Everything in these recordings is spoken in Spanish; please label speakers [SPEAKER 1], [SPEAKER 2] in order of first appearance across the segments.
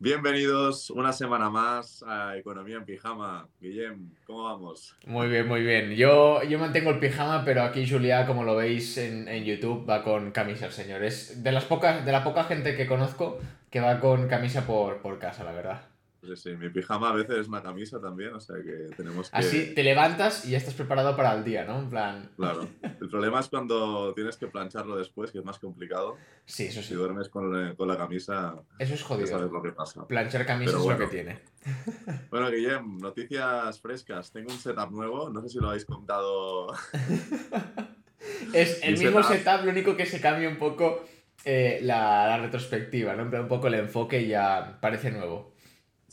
[SPEAKER 1] Bienvenidos una semana más a Economía en Pijama. Guillem, ¿cómo vamos?
[SPEAKER 2] Muy bien, muy bien. Yo, yo mantengo el pijama, pero aquí Julia, como lo veis en, en YouTube, va con camisa el señor. Es de, las pocas, de la poca gente que conozco que va con camisa por, por casa, la verdad.
[SPEAKER 1] Sí, sí, mi pijama a veces es una camisa también, o sea que tenemos que...
[SPEAKER 2] Así te levantas y ya estás preparado para el día, ¿no? En plan...
[SPEAKER 1] Claro. El problema es cuando tienes que plancharlo después, que es más complicado.
[SPEAKER 2] Sí, eso sí.
[SPEAKER 1] Si duermes con, eh, con la camisa,
[SPEAKER 2] Eso es jodido.
[SPEAKER 1] sabes lo que pasa.
[SPEAKER 2] Planchar camisas es lo que tiene.
[SPEAKER 1] Bueno, Guillem, noticias frescas. Tengo un setup nuevo, no sé si lo habéis contado.
[SPEAKER 2] Es el
[SPEAKER 1] Mi
[SPEAKER 2] mismo
[SPEAKER 1] setup.
[SPEAKER 2] setup, lo único que se cambia un poco eh, la, la retrospectiva, ¿no? En plan, un poco el enfoque ya parece nuevo.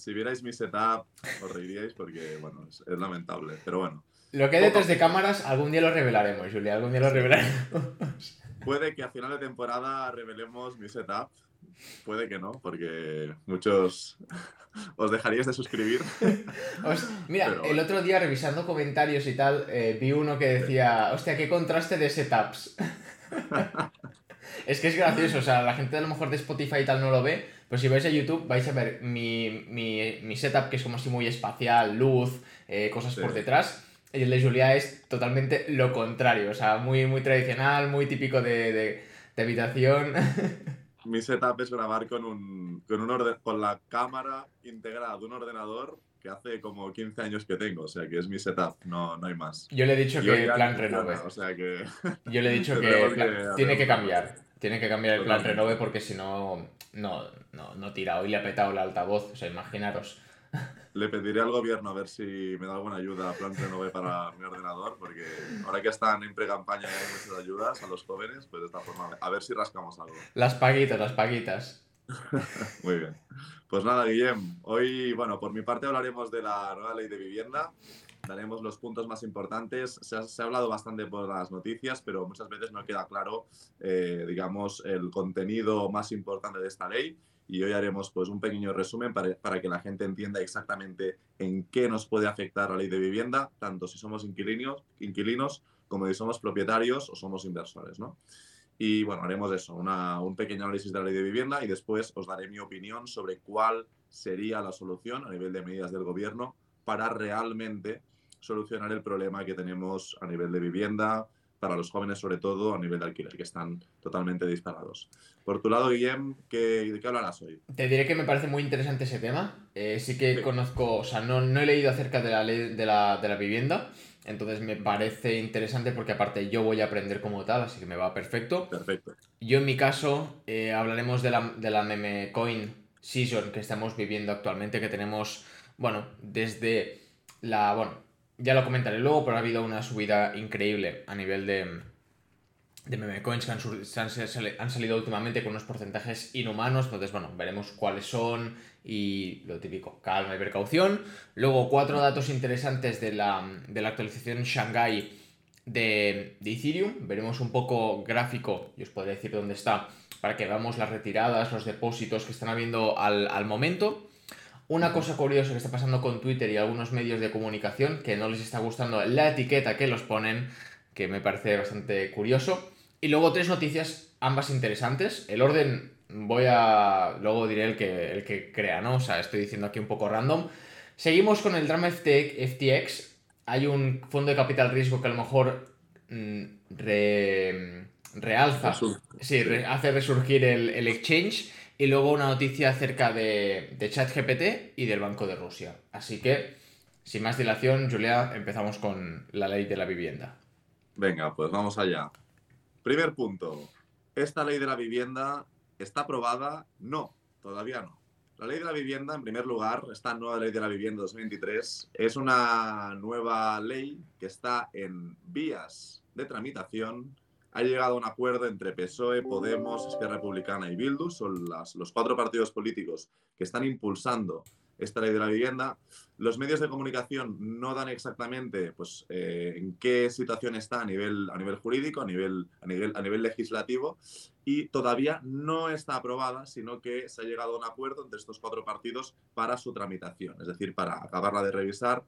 [SPEAKER 1] Si vierais mi setup, os reiríais porque, bueno, es, es lamentable. Pero bueno,
[SPEAKER 2] Lo que hay detrás de cámaras, algún día lo revelaremos, Julia, algún día lo revelaremos.
[SPEAKER 1] puede que a final de temporada revelemos mi setup. Puede que no, porque muchos os dejaríais de suscribir.
[SPEAKER 2] Os- mira,
[SPEAKER 1] Pero
[SPEAKER 2] el otro día revisando comentarios y tal, eh, vi uno que decía, hostia, qué contraste de setups. es que es gracioso, o sea, la gente a lo mejor de Spotify y tal no lo ve, pero si vais a YouTube vais a ver mi, mi, mi setup que es como así muy espacial, luz, eh, cosas
[SPEAKER 1] Sí.
[SPEAKER 2] por detrás. Y el de Julia es totalmente lo contrario, o sea, muy, muy tradicional, muy típico de, de, de habitación.
[SPEAKER 1] Mi setup es grabar con, un, con, un orde- con la cámara integrada de un ordenador que hace como 15 años que tengo. O sea, que es mi setup, no, no hay más.
[SPEAKER 2] Yo le he dicho que plan renove.
[SPEAKER 1] O sea que
[SPEAKER 2] Yo le he dicho que,
[SPEAKER 1] Tendremos
[SPEAKER 2] plan-
[SPEAKER 1] que
[SPEAKER 2] tiene que cambiar. Tiene que cambiar el plan
[SPEAKER 1] Totalmente.
[SPEAKER 2] renove porque si no, no, no, no tira. Hoy le ha petado el altavoz, o sea, imaginaros.
[SPEAKER 1] le pediré al gobierno a ver si me da alguna ayuda a Plan Renove para mi ordenador, porque ahora que están en pre-campaña y hay muchas ayudas a los jóvenes, pues de esta forma, a ver si rascamos algo.
[SPEAKER 2] Las paguitas, las paguitas.
[SPEAKER 1] Muy bien. Pues nada, Guillem, hoy, bueno, por mi parte hablaremos de la nueva ley de vivienda, daremos los puntos más importantes. Se ha, se ha hablado bastante por las noticias, pero muchas veces no queda claro, eh, digamos, el contenido más importante de esta ley. Y hoy haremos pues un pequeño resumen para, para que la gente entienda exactamente en qué nos puede afectar la ley de vivienda, tanto si somos inquilinos, inquilinos como si somos propietarios o somos inversores, ¿no? Y bueno, haremos eso, una- un pequeño análisis de la ley de vivienda y después os daré mi opinión sobre cuál sería la solución a nivel de medidas del gobierno para realmente solucionar el problema que tenemos a nivel de vivienda, para los jóvenes sobre todo, a nivel de alquiler, que están totalmente disparados. Por tu lado, Guillem, ¿qué, ¿de qué hablarás hoy?
[SPEAKER 2] Te diré que me parece muy interesante ese tema. Eh, sí que
[SPEAKER 1] Sí.
[SPEAKER 2] conozco, o sea, no, no he leído acerca de la ley de la, de la vivienda. Entonces me parece interesante porque aparte yo voy a aprender como tal, así que me va perfecto.
[SPEAKER 1] Perfecto.
[SPEAKER 2] Yo en mi caso eh, hablaremos de la, de la meme coin season que estamos viviendo actualmente, que tenemos, bueno, desde la, bueno, ya lo comentaré luego, pero ha habido una subida increíble a nivel de, de meme coins que han, han salido últimamente con unos porcentajes inhumanos, entonces, bueno, veremos cuáles son y lo típico, calma y precaución. Luego, cuatro datos interesantes de la, de la actualización Shanghai de, de Ethereum. Veremos un poco gráfico, y os podré decir dónde está, para que veamos las retiradas, los depósitos que están habiendo al, al momento. Una cosa curiosa que está pasando con Twitter y algunos medios de comunicación, que no les está gustando la etiqueta que los ponen, que me parece bastante curioso. Y luego tres noticias, ambas interesantes. El orden voy a... Luego diré el que, el que crea, ¿no? O sea, estoy diciendo aquí un poco random. Seguimos con el drama FTX. Hay un fondo de capital riesgo que a lo mejor mm, re- realza,
[SPEAKER 1] Resur-
[SPEAKER 2] sí, re- hace resurgir el, el exchange. Y luego una noticia acerca de, de ChatGPT y del Banco de Rusia. Así que, sin más dilación, Julia, empezamos con la ley de la vivienda.
[SPEAKER 1] Venga, pues vamos allá. Primer punto. ¿Esta ley de la vivienda está aprobada? No, todavía no. La ley de la vivienda, en primer lugar, esta nueva ley de la vivienda 2023, es una nueva ley que está en vías de tramitación. Ha llegado a un acuerdo entre PSOE, Podemos, Esquerra Republicana y Bildu. Son los cuatro partidos políticos que están impulsando esta ley de la vivienda. Los medios de comunicación no dan exactamente pues, eh, en qué situación está a nivel, a nivel jurídico, a nivel, a, nivel, a nivel legislativo, y todavía no está aprobada, sino que se ha llegado a un acuerdo entre estos cuatro partidos para su tramitación, es decir, para acabarla de revisar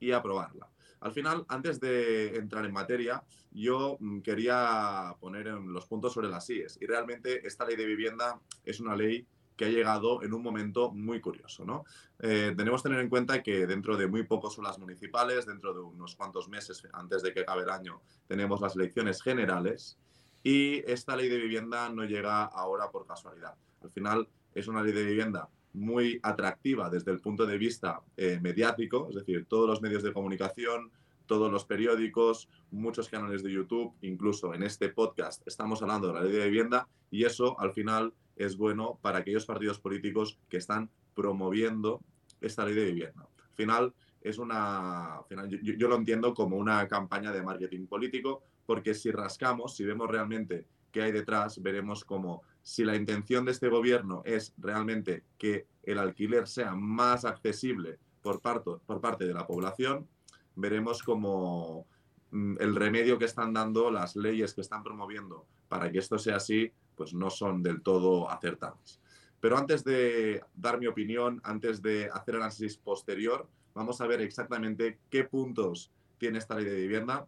[SPEAKER 1] y aprobarla. Al final, antes de entrar en materia, yo mm, quería poner los puntos sobre las IES. Y realmente esta ley de vivienda es una ley que ha llegado en un momento muy curioso. ¿no? Eh, tenemos que tener en cuenta que dentro de muy pocos son municipales, dentro de unos cuantos meses antes de que acabe el año, tenemos las elecciones generales y esta ley de vivienda no llega ahora por casualidad. Al final es una ley de vivienda muy atractiva desde el punto de vista eh, mediático, es decir, todos los medios de comunicación, todos los periódicos, muchos canales de YouTube, incluso en este podcast estamos hablando de la ley de vivienda y eso al final es bueno para aquellos partidos políticos que están promoviendo esta ley de vivienda. Al final, es una, yo, lo entiendo como una campaña de marketing político, porque si rascamos, si vemos realmente qué hay detrás, veremos como si la intención de este gobierno es realmente que el alquiler sea más accesible por parte, de la población, veremos como mm, el remedio que están dando, las leyes que están promoviendo para que esto sea así, pues no son del todo acertadas. Pero antes de dar mi opinión, antes de hacer análisis posterior, vamos a ver exactamente qué puntos tiene esta ley de vivienda.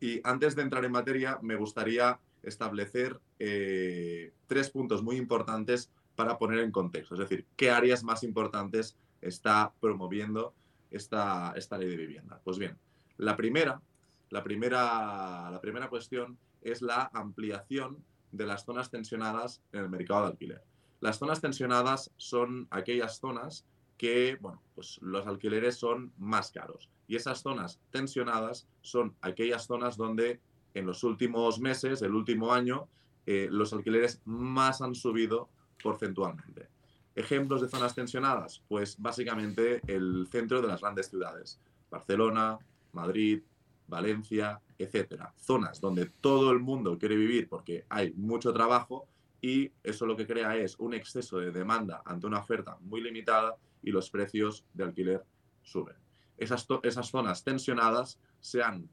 [SPEAKER 1] Y antes de entrar en materia, me gustaría establecer eh, tres puntos muy importantes para poner en contexto. Es decir, qué áreas más importantes está promoviendo esta, esta ley de vivienda. Pues bien, la primera, la primera, la primera cuestión es la ampliación de las zonas tensionadas en el mercado de alquiler. Las zonas tensionadas son aquellas zonas que, bueno, pues los alquileres son más caros. Y esas zonas tensionadas son aquellas zonas donde en los últimos meses, el último año, eh, los alquileres más han subido porcentualmente. Ejemplos de zonas tensionadas, pues básicamente el centro de las grandes ciudades, Barcelona, Madrid, Valencia, etcétera. Zonas donde todo el mundo quiere vivir porque hay mucho trabajo y eso lo que crea es un exceso de demanda ante una oferta muy limitada y los precios de alquiler suben. Esas, esas zonas tensionadas se han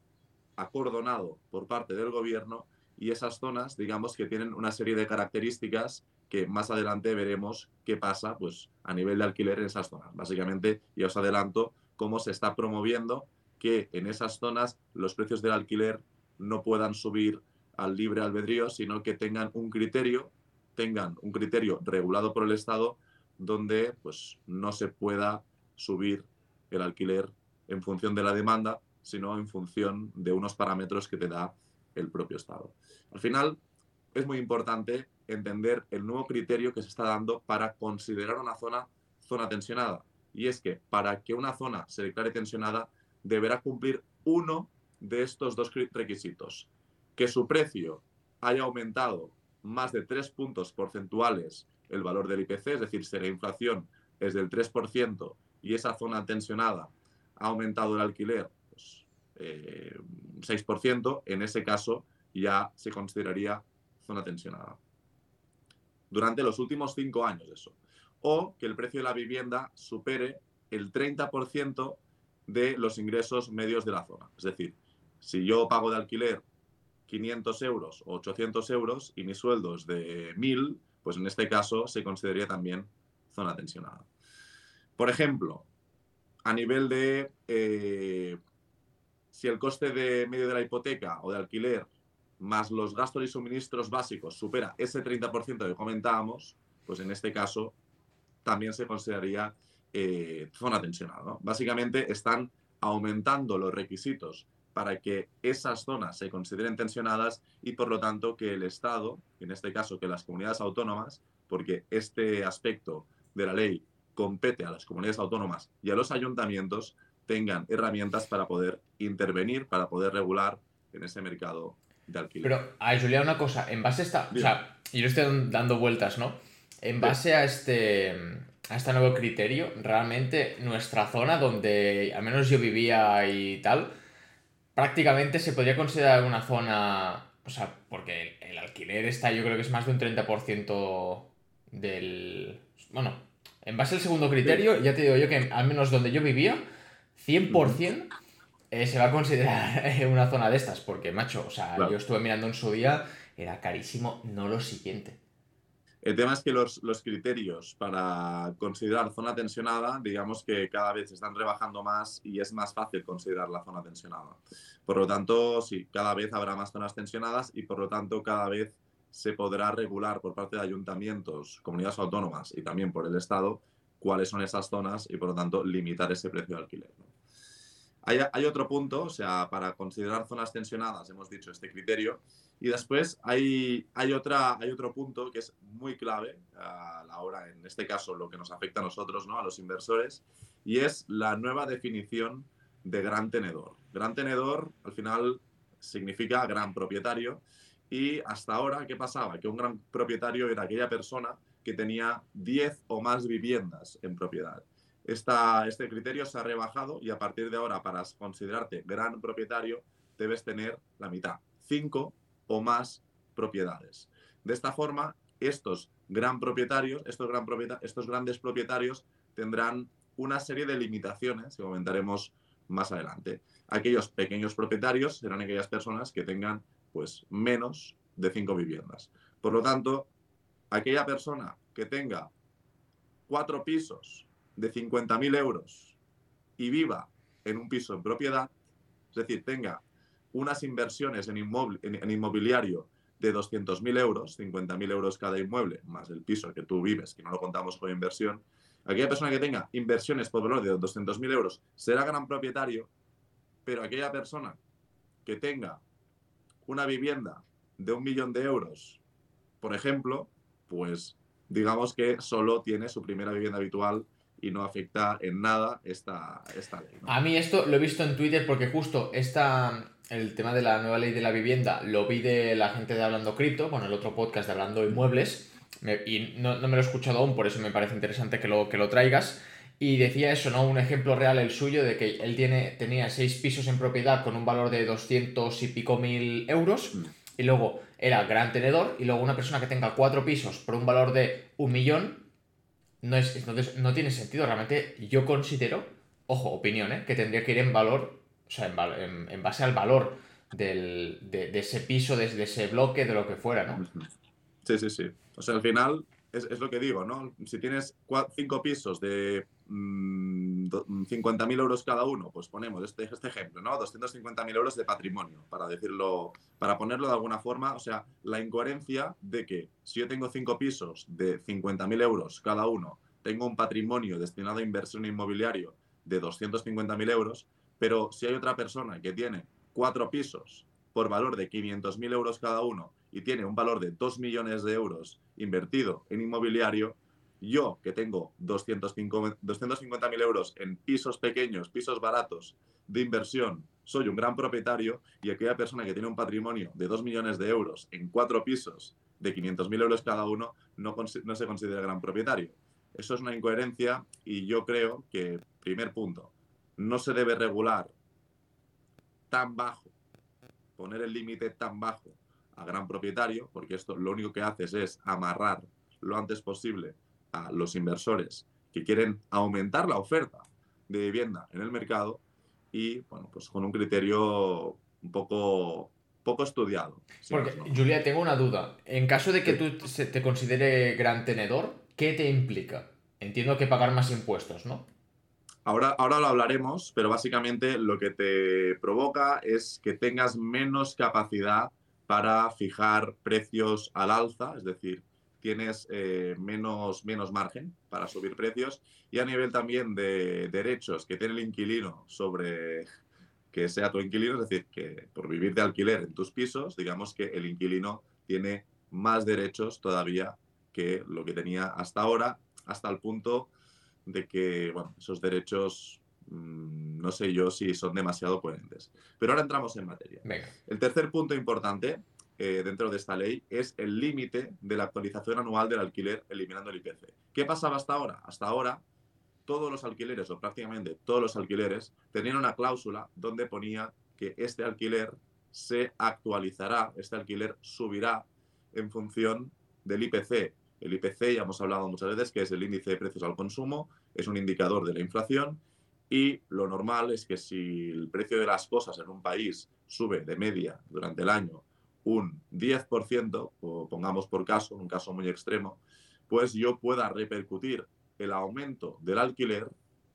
[SPEAKER 1] acordonado por parte del gobierno y esas zonas, digamos que tienen una serie de características que más adelante veremos qué pasa pues, a nivel de alquiler en esas zonas. Básicamente, ya os adelanto cómo se está promoviendo que en esas zonas los precios del alquiler no puedan subir al libre albedrío, sino que tengan un criterio, tengan un criterio regulado por el Estado donde pues no se pueda subir el alquiler en función de la demanda, sino en función de unos parámetros que te da el propio Estado. Al final, es muy importante entender el nuevo criterio que se está dando para considerar una zona zona tensionada. Y es que para que una zona se declare tensionada, deberá cumplir uno de estos dos requisitos. Que su precio haya aumentado más de tres puntos porcentuales el valor del IPC, es decir, si la inflación es del 3% y esa zona tensionada ha aumentado el alquiler pues, 6%, eh, en ese caso ya se consideraría zona tensionada. Durante los últimos cinco años eso. O que el precio de la vivienda supere el 30% de los ingresos medios de la zona. Es decir, si yo pago de alquiler 500 euros o 800 euros y mi sueldo es de 1000, pues en este caso se consideraría también zona tensionada. Por ejemplo, a nivel de eh, si el coste de medio de la hipoteca o de alquiler más los gastos y suministros básicos supera ese 30% que comentábamos, pues en este caso también se consideraría eh, zona tensionada. Básicamente están aumentando los requisitos para que esas zonas se consideren tensionadas y por lo tanto que el Estado, en este caso que las comunidades autónomas, porque este aspecto de la ley compete a las comunidades autónomas y a los ayuntamientos, tengan herramientas para poder intervenir, para poder regular en ese mercado de alquiler.
[SPEAKER 2] Pero, a Julia, una cosa, en base a esta, o sea, yo estoy dando vueltas, ¿no? En base a este a este nuevo criterio, realmente nuestra zona donde al menos yo vivía y tal, prácticamente se podría considerar una zona, o sea, porque el, alquiler está yo creo que es más de un 30% del... Bueno, en base al segundo criterio, ya te digo yo que al menos donde yo vivía, 100% eh, se va a considerar una zona de estas, porque macho, o sea, yo estuve mirando en su día, era carísimo, no lo siguiente.
[SPEAKER 1] El tema es que los, criterios para considerar zona tensionada, digamos que cada vez se están rebajando más y es más fácil considerar la zona tensionada. Por lo tanto, sí, cada vez habrá más zonas tensionadas y por lo tanto cada vez se podrá regular por parte de ayuntamientos, comunidades autónomas y también por el Estado cuáles son esas zonas y por lo tanto limitar ese precio de alquiler. Hay, otro punto, o sea, para considerar zonas tensionadas hemos dicho este criterio y después hay, otro punto que es muy clave a la hora, en este caso lo que nos afecta a nosotros, ¿no? a los inversores, y es la nueva definición de gran tenedor. Gran tenedor al final significa gran propietario y hasta ahora, ¿qué pasaba? Que un gran propietario era aquella persona que tenía 10 o más viviendas en propiedad. Esta, este criterio se ha rebajado y a partir de ahora, para considerarte gran propietario, debes tener la mitad, 5 o más propiedades. De esta forma, estos gran propietarios, estos, gran estos grandes propietarios tendrán una serie de limitaciones que comentaremos más adelante. Aquellos pequeños propietarios serán aquellas personas que tengan pues menos de cinco viviendas. Por lo tanto, aquella persona que tenga cuatro pisos de 50.000 euros y viva en un piso en propiedad, es decir, tenga unas inversiones en, en, inmobiliario de 200.000 euros, 50.000 euros cada inmueble, más el piso que tú vives, que no lo contamos con inversión, aquella persona que tenga inversiones por valor de 200.000 euros será gran propietario, pero aquella persona que tenga una vivienda de un millón de euros, por ejemplo, pues digamos que solo tiene su primera vivienda habitual y no afecta en nada esta, esta ley.
[SPEAKER 2] A mí esto lo he visto en Twitter porque justo esta, el tema de la nueva ley de la vivienda lo vi de la gente de Hablando Cripto, con el otro podcast de Hablando Inmuebles, y no, no, me lo he escuchado aún, por eso me parece interesante que lo, que lo traigas. Y decía eso, ¿no? Un ejemplo real el suyo de que él tiene, tenía seis pisos en propiedad con un valor de 200 y pico mil euros. Mm. Y luego era gran tenedor. Y luego una persona que tenga cuatro pisos por un valor de un millón. No, es, entonces no tiene sentido. Realmente yo considero, ojo, opinión, ¿eh? que tendría que ir en valor, o sea, en, en, base al valor del, de, ese piso, de, de, ese bloque, de lo que fuera, ¿no?
[SPEAKER 1] Sí, sí, sí. O sea, al final es, lo que digo, ¿no? Si tienes cinco pisos de 50.000 mm, euros cada uno, pues ponemos este, este ejemplo, ¿no? 250.000 euros de patrimonio, para decirlo, para ponerlo de alguna forma, o sea, la incoherencia de que si yo tengo cinco pisos de 50.000 euros cada uno, tengo un patrimonio destinado a inversión inmobiliario de 250.000 euros, pero si hay otra persona que tiene cuatro pisos por valor de 500.000 euros cada uno y tiene un valor de 2 millones de euros invertido en inmobiliario, yo, que tengo 250.000 euros en pisos pequeños, pisos baratos de inversión, soy un gran propietario y aquella persona que tiene un patrimonio de 2 millones de euros en cuatro pisos de 500.000 euros cada uno, no, no se considera gran propietario. Eso es una incoherencia y yo creo que, primer punto, no se debe regular tan bajo, poner el límite tan bajo a gran propietario, porque esto lo único que haces es amarrar lo antes posible los inversores que quieren aumentar la oferta de vivienda en el mercado y, bueno, pues con un criterio un poco, poco estudiado.
[SPEAKER 2] Porque, Julia, tengo una duda. En caso de que tú te considere gran tenedor, ¿qué te implica? Entiendo que pagar más impuestos, ¿no?
[SPEAKER 1] Ahora, ahora lo hablaremos, pero básicamente lo que te provoca es que tengas menos capacidad para fijar precios al alza, es decir, tienes eh, menos, menos margen para subir precios. Y a nivel también de derechos que tiene el inquilino sobre que sea tu inquilino, es decir, que por vivir de alquiler en tus pisos, digamos que el inquilino tiene más derechos todavía que lo que tenía hasta ahora, hasta el punto de que, esos derechos mm, no sé yo si son demasiado coherentes. Pero ahora entramos en materia. El tercer punto importante eh, dentro de esta ley es el límite de la actualización anual del alquiler eliminando el IPC. ¿Qué pasaba hasta ahora? Hasta ahora todos los alquileres o prácticamente todos los alquileres tenían una cláusula donde ponía que este alquiler se actualizará, este alquiler subirá en función del IPC. El IPC, ya hemos hablado muchas veces, que es el índice de precios al consumo, es un indicador de la inflación y lo normal es que si el precio de las cosas en un país sube de media durante el año un 10%, o pongamos por caso, un caso muy extremo, pues yo pueda repercutir el aumento del alquiler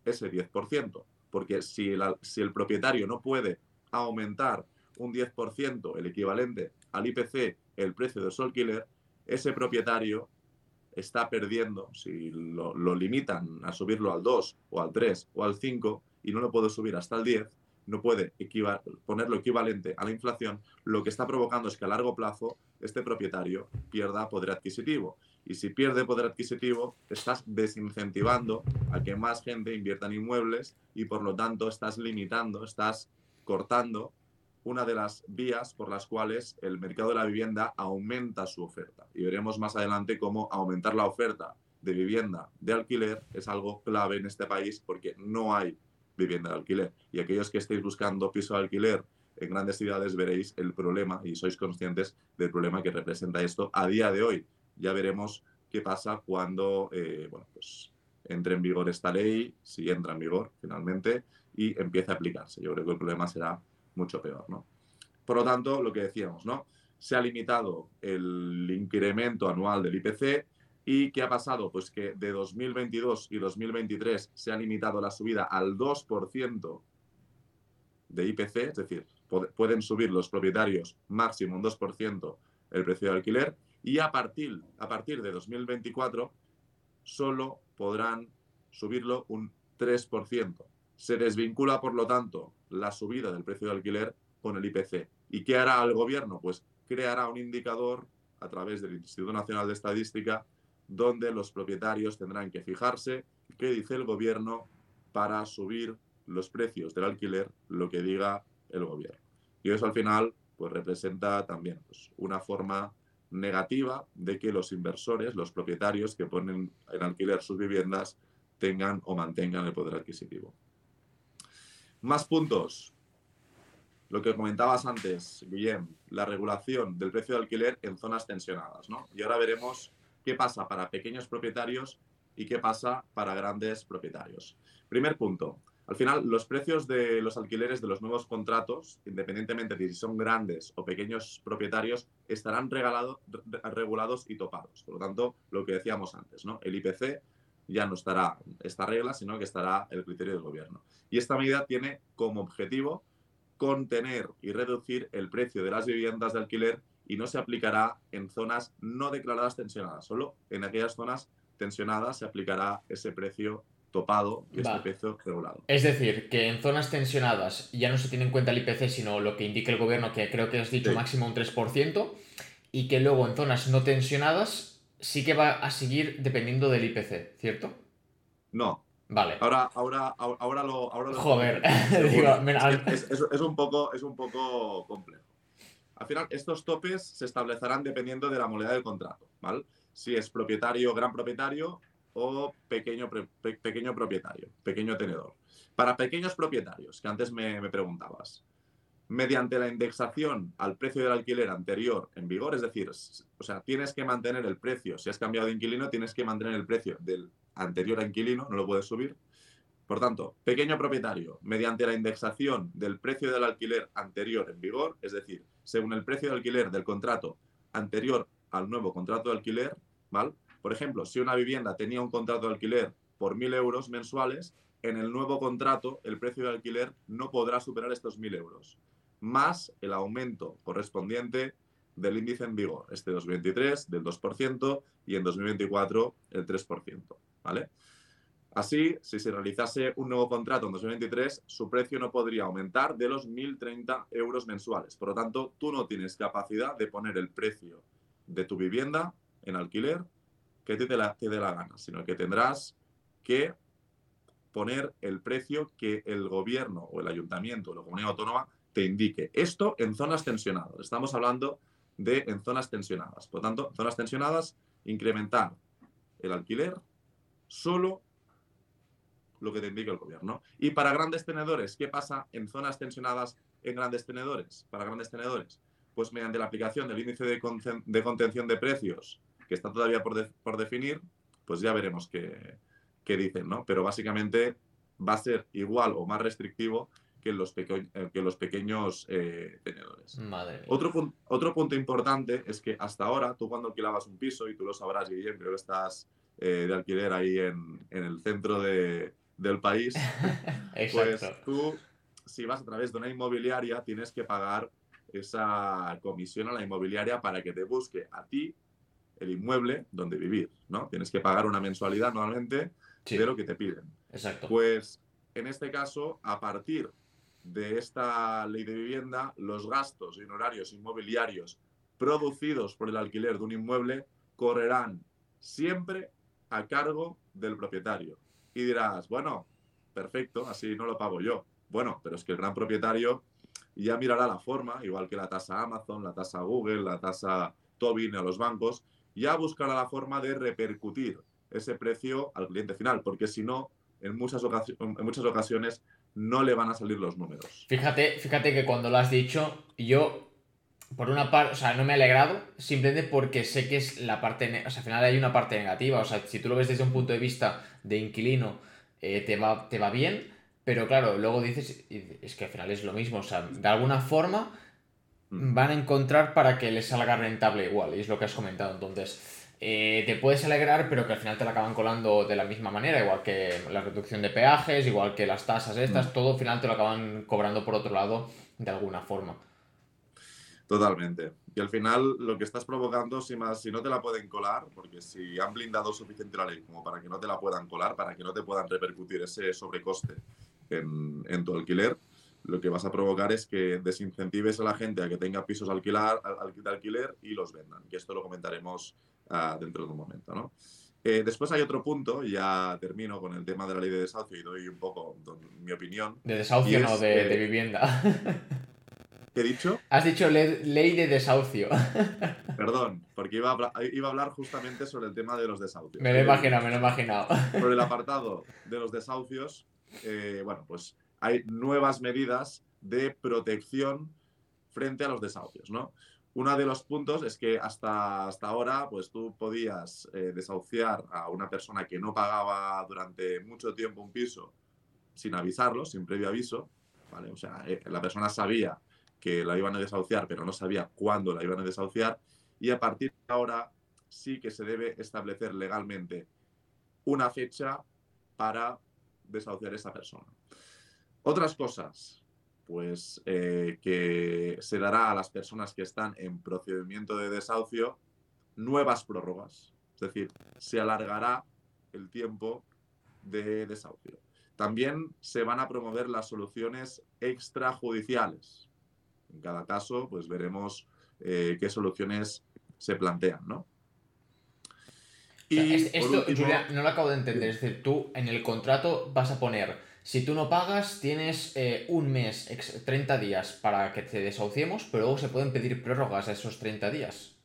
[SPEAKER 1] ese 10%. Porque si el, si el propietario no puede aumentar un 10%, el equivalente al IPC el precio de su alquiler, ese propietario está perdiendo, si lo, limitan a subirlo al 2 o al 3 o al 5 y no lo puede subir hasta el 10, no puede ponerlo equivalente a la inflación, lo que está provocando es que a largo plazo este propietario pierda poder adquisitivo. Y si pierde poder adquisitivo, estás desincentivando a que más gente invierta en inmuebles y por lo tanto estás limitando, estás cortando una de las vías por las cuales el mercado de la vivienda aumenta su oferta. Y veremos más adelante cómo aumentar la oferta de vivienda de alquiler es algo clave en este país porque no hay vivienda de alquiler. Y aquellos que estéis buscando piso de alquiler en grandes ciudades veréis el problema y sois conscientes del problema que representa esto a día de hoy. Ya veremos qué pasa cuando eh, bueno, pues, entre en vigor esta ley, si entra en vigor finalmente, y empiece a aplicarse. Yo creo que el problema será mucho peor, ¿no? Por lo tanto, lo que decíamos, ¿no? Se ha limitado el incremento anual del IPC y ¿qué ha pasado? Pues que de 2022 y 2023 se ha limitado la subida al 2% de IPC, es decir, pueden subir los propietarios máximo un 2% el precio de alquiler y a partir, a partir de 2024 solo podrán subirlo un 3%. Se desvincula, por lo tanto, la subida del precio de alquiler con el IPC. ¿Y qué hará el gobierno? Pues creará un indicador a través del Instituto Nacional de Estadística donde los propietarios tendrán que fijarse qué dice el gobierno para subir los precios del alquiler, lo que diga el gobierno. Y eso al final pues representa también pues, una forma negativa de que los inversores, los propietarios que ponen en alquiler sus viviendas tengan o mantengan el poder adquisitivo. Más puntos. Lo que comentabas antes, Guillem, la regulación del precio de alquiler en zonas tensionadas. ¿no? Y ahora veremos qué pasa para pequeños propietarios y qué pasa para grandes propietarios. Primer punto. Al final, los precios de los alquileres de los nuevos contratos, independientemente de si son grandes o pequeños propietarios, estarán regulados y topados. Por lo tanto, lo que decíamos antes, ¿no? El IPC ya no estará esta regla, sino que estará el criterio del gobierno. Y esta medida tiene como objetivo contener y reducir el precio de las viviendas de alquiler y no se aplicará en zonas no declaradas tensionadas. Solo en aquellas zonas tensionadas se aplicará ese precio topado y ese precio regulado.
[SPEAKER 2] Es decir, que en zonas tensionadas ya no se tiene en cuenta el IPC, sino lo que indica el gobierno, que creo que has dicho máximo un 3%, y que luego en zonas no tensionadas sí que va a seguir dependiendo del IPC, ¿cierto?
[SPEAKER 1] No.
[SPEAKER 2] Vale.
[SPEAKER 1] Ahora, ahora, ahora lo.
[SPEAKER 2] Joder.
[SPEAKER 1] es, un poco, es un poco complejo. Al final, estos topes se establecerán dependiendo de la moneda del contrato, ¿vale? Si es propietario, gran propietario o pequeño, pequeño propietario, pequeño tenedor. Para pequeños propietarios, que antes me, me preguntabas, mediante la indexación al precio del alquiler anterior en vigor, es decir, o sea, tienes que mantener el precio, si has cambiado de inquilino, tienes que mantener el precio del anterior inquilino, no lo puedes subir. Por tanto, pequeño propietario, mediante la indexación del precio del alquiler anterior en vigor, es decir, según el precio de alquiler del contrato anterior al nuevo contrato de alquiler, ¿vale? Por ejemplo, si una vivienda tenía un contrato de alquiler por 1.000 euros mensuales, en el nuevo contrato el precio de alquiler no podrá superar estos 1.000 euros más el aumento correspondiente del índice en vigor, este 2023 del 2% y en 2024 el 3%, ¿vale? Así, si se realizase un nuevo contrato en 2023, su precio no podría aumentar de los 1.030 euros mensuales. Por lo tanto, tú no tienes capacidad de poner el precio de tu vivienda en alquiler que te, dé la, te dé la gana, sino que tendrás que poner el precio que el gobierno o el ayuntamiento o la comunidad autónoma te indique. Esto en zonas tensionadas. Estamos hablando de en zonas tensionadas. Por tanto, zonas tensionadas, incrementar el alquiler solo lo que te indica el gobierno. Y para grandes tenedores, ¿qué pasa en zonas tensionadas en grandes tenedores? Para grandes tenedores, pues mediante la aplicación del índice de, contención de precios, que está todavía por, definir, pues ya veremos qué, qué dicen, ¿no? Pero básicamente va a ser igual o más restrictivo que los, eh, que los pequeños eh, tenedores. Otro, otro punto importante es que hasta ahora, tú cuando alquilabas un piso, y tú lo sabrás, Guillem, creo que estás eh, de alquiler ahí en, en el centro de, del país, pues tú, si vas a través de una inmobiliaria, tienes que pagar esa comisión a la inmobiliaria para que te busque a ti el inmueble donde vivir, ¿no? Tienes que pagar una mensualidad normalmente de lo que te piden.
[SPEAKER 2] Exacto.
[SPEAKER 1] Pues en este caso, a partir de esta ley de vivienda, los gastos y honorarios inmobiliarios producidos por el alquiler de un inmueble correrán siempre a cargo del propietario. Y dirás, bueno, perfecto, así no lo pago yo. Bueno, pero es que el gran propietario ya mirará la forma, igual que la tasa Amazon, la tasa Google, la tasa Tobin a los bancos, ya buscará la forma de repercutir ese precio al cliente final, porque si no, en muchas, en muchas ocasiones no le van a salir los números.
[SPEAKER 2] Fíjate, fíjate que cuando lo has dicho, yo, por una parte, o sea, no me he alegrado, simplemente porque sé que es la parte, o sea, al final hay una parte negativa, o sea, si tú lo ves desde un punto de vista de inquilino, eh, te, va, te va bien, pero claro, luego dices, es que al final es lo mismo, o sea, de alguna forma mm. van a encontrar para que les salga rentable igual, y es lo que has comentado, entonces... Eh, te puedes alegrar, pero que al final te la acaban colando de la misma manera, igual que la reducción de peajes, igual que las tasas estas, mm. todo al final te lo acaban cobrando por otro lado de alguna forma.
[SPEAKER 1] Totalmente. Y al final lo que estás provocando, si, más, si no te la pueden colar, porque si han blindado suficiente la ley como para que no te la puedan colar, para que no te puedan repercutir ese sobrecoste en, en tu alquiler, lo que vas a provocar es que desincentives a la gente a que tenga pisos alquilar, al, de alquiler y los vendan. Que esto lo comentaremos dentro de un momento. ¿no? Eh, después hay otro punto, ya termino con el tema de la ley de desahucio y doy un poco mi opinión.
[SPEAKER 2] De desahucio, no, de, vivienda.
[SPEAKER 1] ¿Qué he dicho?
[SPEAKER 2] Has dicho ley de desahucio.
[SPEAKER 1] Perdón, porque iba a, hablar, iba a, hablar, justamente sobre el tema de los desahucios.
[SPEAKER 2] Me lo he imaginado, me lo he imaginado.
[SPEAKER 1] Por el apartado de los desahucios, eh, bueno, pues hay nuevas medidas de protección frente a los desahucios, ¿no? Uno de los puntos es que hasta, hasta ahora, pues tú podías eh, desahuciar a una persona que no pagaba durante mucho tiempo un piso sin avisarlo, sin previo aviso. O sea, eh, la persona sabía que la iban a desahuciar, pero no sabía cuándo la iban a desahuciar, y a partir de ahora sí que se debe establecer legalmente una fecha para desahuciar a esa persona. Otras cosas, pues eh, que se dará a las personas que están en procedimiento de desahucio nuevas prórrogas. Es decir, se alargará el tiempo de desahucio. También se van a promover las soluciones extrajudiciales. En cada caso, pues veremos eh, qué soluciones se plantean, ¿no?
[SPEAKER 2] Y esto, Julia, no lo acabo de entender. Es decir, tú en el contrato vas a poner si tú no pagas, tienes eh, un mes, 30 días para que te desahuciemos, pero luego se pueden pedir prórrogas a esos 30 días.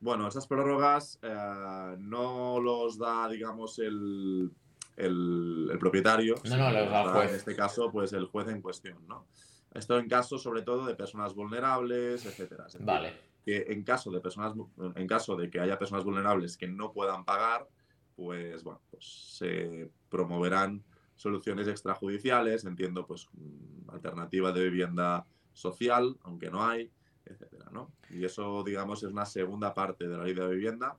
[SPEAKER 1] Bueno, esas prórrogas eh, no los da, digamos, el, el, propietario.
[SPEAKER 2] No, no, los da el juez.
[SPEAKER 1] En este caso, pues el juez en cuestión, ¿no? Esto en caso, sobre todo, de personas vulnerables, etcétera.
[SPEAKER 2] vale.
[SPEAKER 1] Que en caso de personas, en caso de que haya personas vulnerables que no puedan pagar, pues bueno, pues se promoverán soluciones extrajudiciales, entiendo pues mm, alternativa de vivienda social, aunque no hay, etcétera, ¿no? Y eso, digamos, es una segunda parte de la ley de vivienda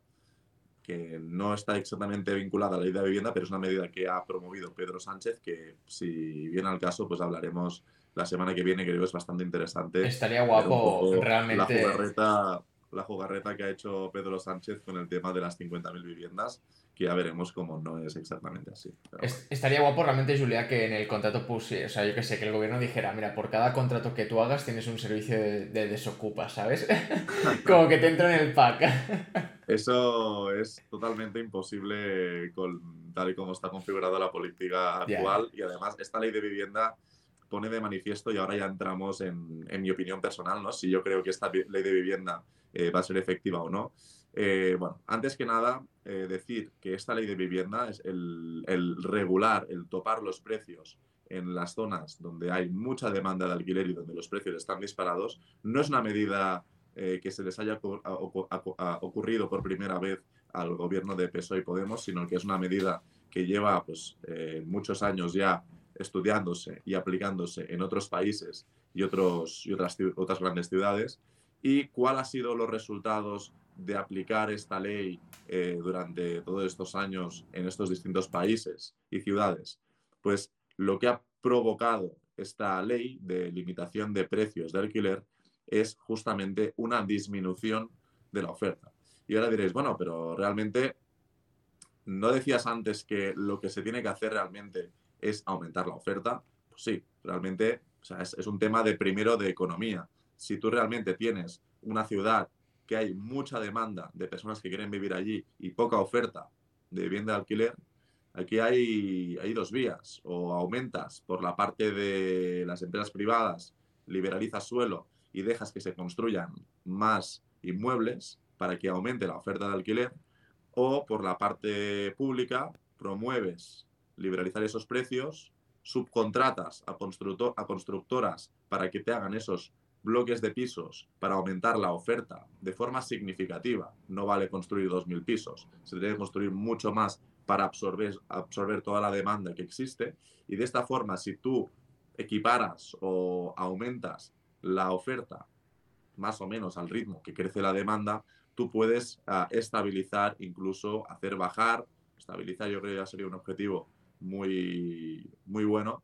[SPEAKER 1] que no está exactamente vinculada a la ley de vivienda, pero es una medida que ha promovido Pedro Sánchez, que si viene al caso, pues hablaremos la semana que viene, que creo que es bastante interesante.
[SPEAKER 2] Estaría guapo realmente.
[SPEAKER 1] La jugarreta, la jugarreta que ha hecho Pedro Sánchez con el tema de las 50.000 viviendas que ya veremos cómo no es exactamente así.
[SPEAKER 2] Estaría guapo realmente, Julia, que en el contrato pusiera, o sea, yo que sé, que el gobierno dijera, mira, por cada contrato que tú hagas tienes un servicio de, desocupa, ¿sabes? Como que te entra en el pack.
[SPEAKER 1] Eso es totalmente imposible con, tal y como está configurada la política actual y además esta ley de vivienda pone de manifiesto y ahora ya entramos en, mi opinión personal, ¿no? Si yo creo que esta ley de vivienda eh, va a ser efectiva o no. Eh, bueno, antes que nada, eh, decir que esta ley de vivienda es el, regular, el topar los precios en las zonas donde hay mucha demanda de alquiler y donde los precios están disparados, no es una medida que se les haya ocurrido por primera vez al gobierno de PSOE y Podemos, sino que es una medida que lleva pues, muchos años ya estudiándose y aplicándose en otros países y, otros, y otras, otras grandes ciudades. ¿Y cuáles han sido los resultados de aplicar esta ley eh, durante todos estos años en estos distintos países y ciudades? Pues lo que ha provocado esta ley de limitación de precios de alquiler es justamente una disminución de la oferta. Y ahora diréis, bueno, pero realmente, ¿no decías antes que lo que se tiene que hacer realmente es aumentar la oferta? Pues sí, realmente es, un tema de primero de economía. Si tú realmente tienes una ciudad que hay mucha demanda de personas que quieren vivir allí y poca oferta de vivienda de alquiler, aquí hay, hay dos vías. O aumentas por la parte de las empresas privadas, liberalizas suelo y dejas que se construyan más inmuebles para que aumente la oferta de alquiler, o por la parte pública promueves liberalizar esos precios, subcontratas a, a constructoras para que te hagan esos bloques de pisos para aumentar la oferta de forma significativa. No vale construir 2.000 pisos, se debe construir mucho más para absorber, absorber toda la demanda que existe. Y de esta forma, si tú equiparas o aumentas la oferta más o menos al ritmo que crece la demanda, tú puedes ah, estabilizar, incluso hacer bajar, estabilizar yo creo ya sería un objetivo muy, muy bueno,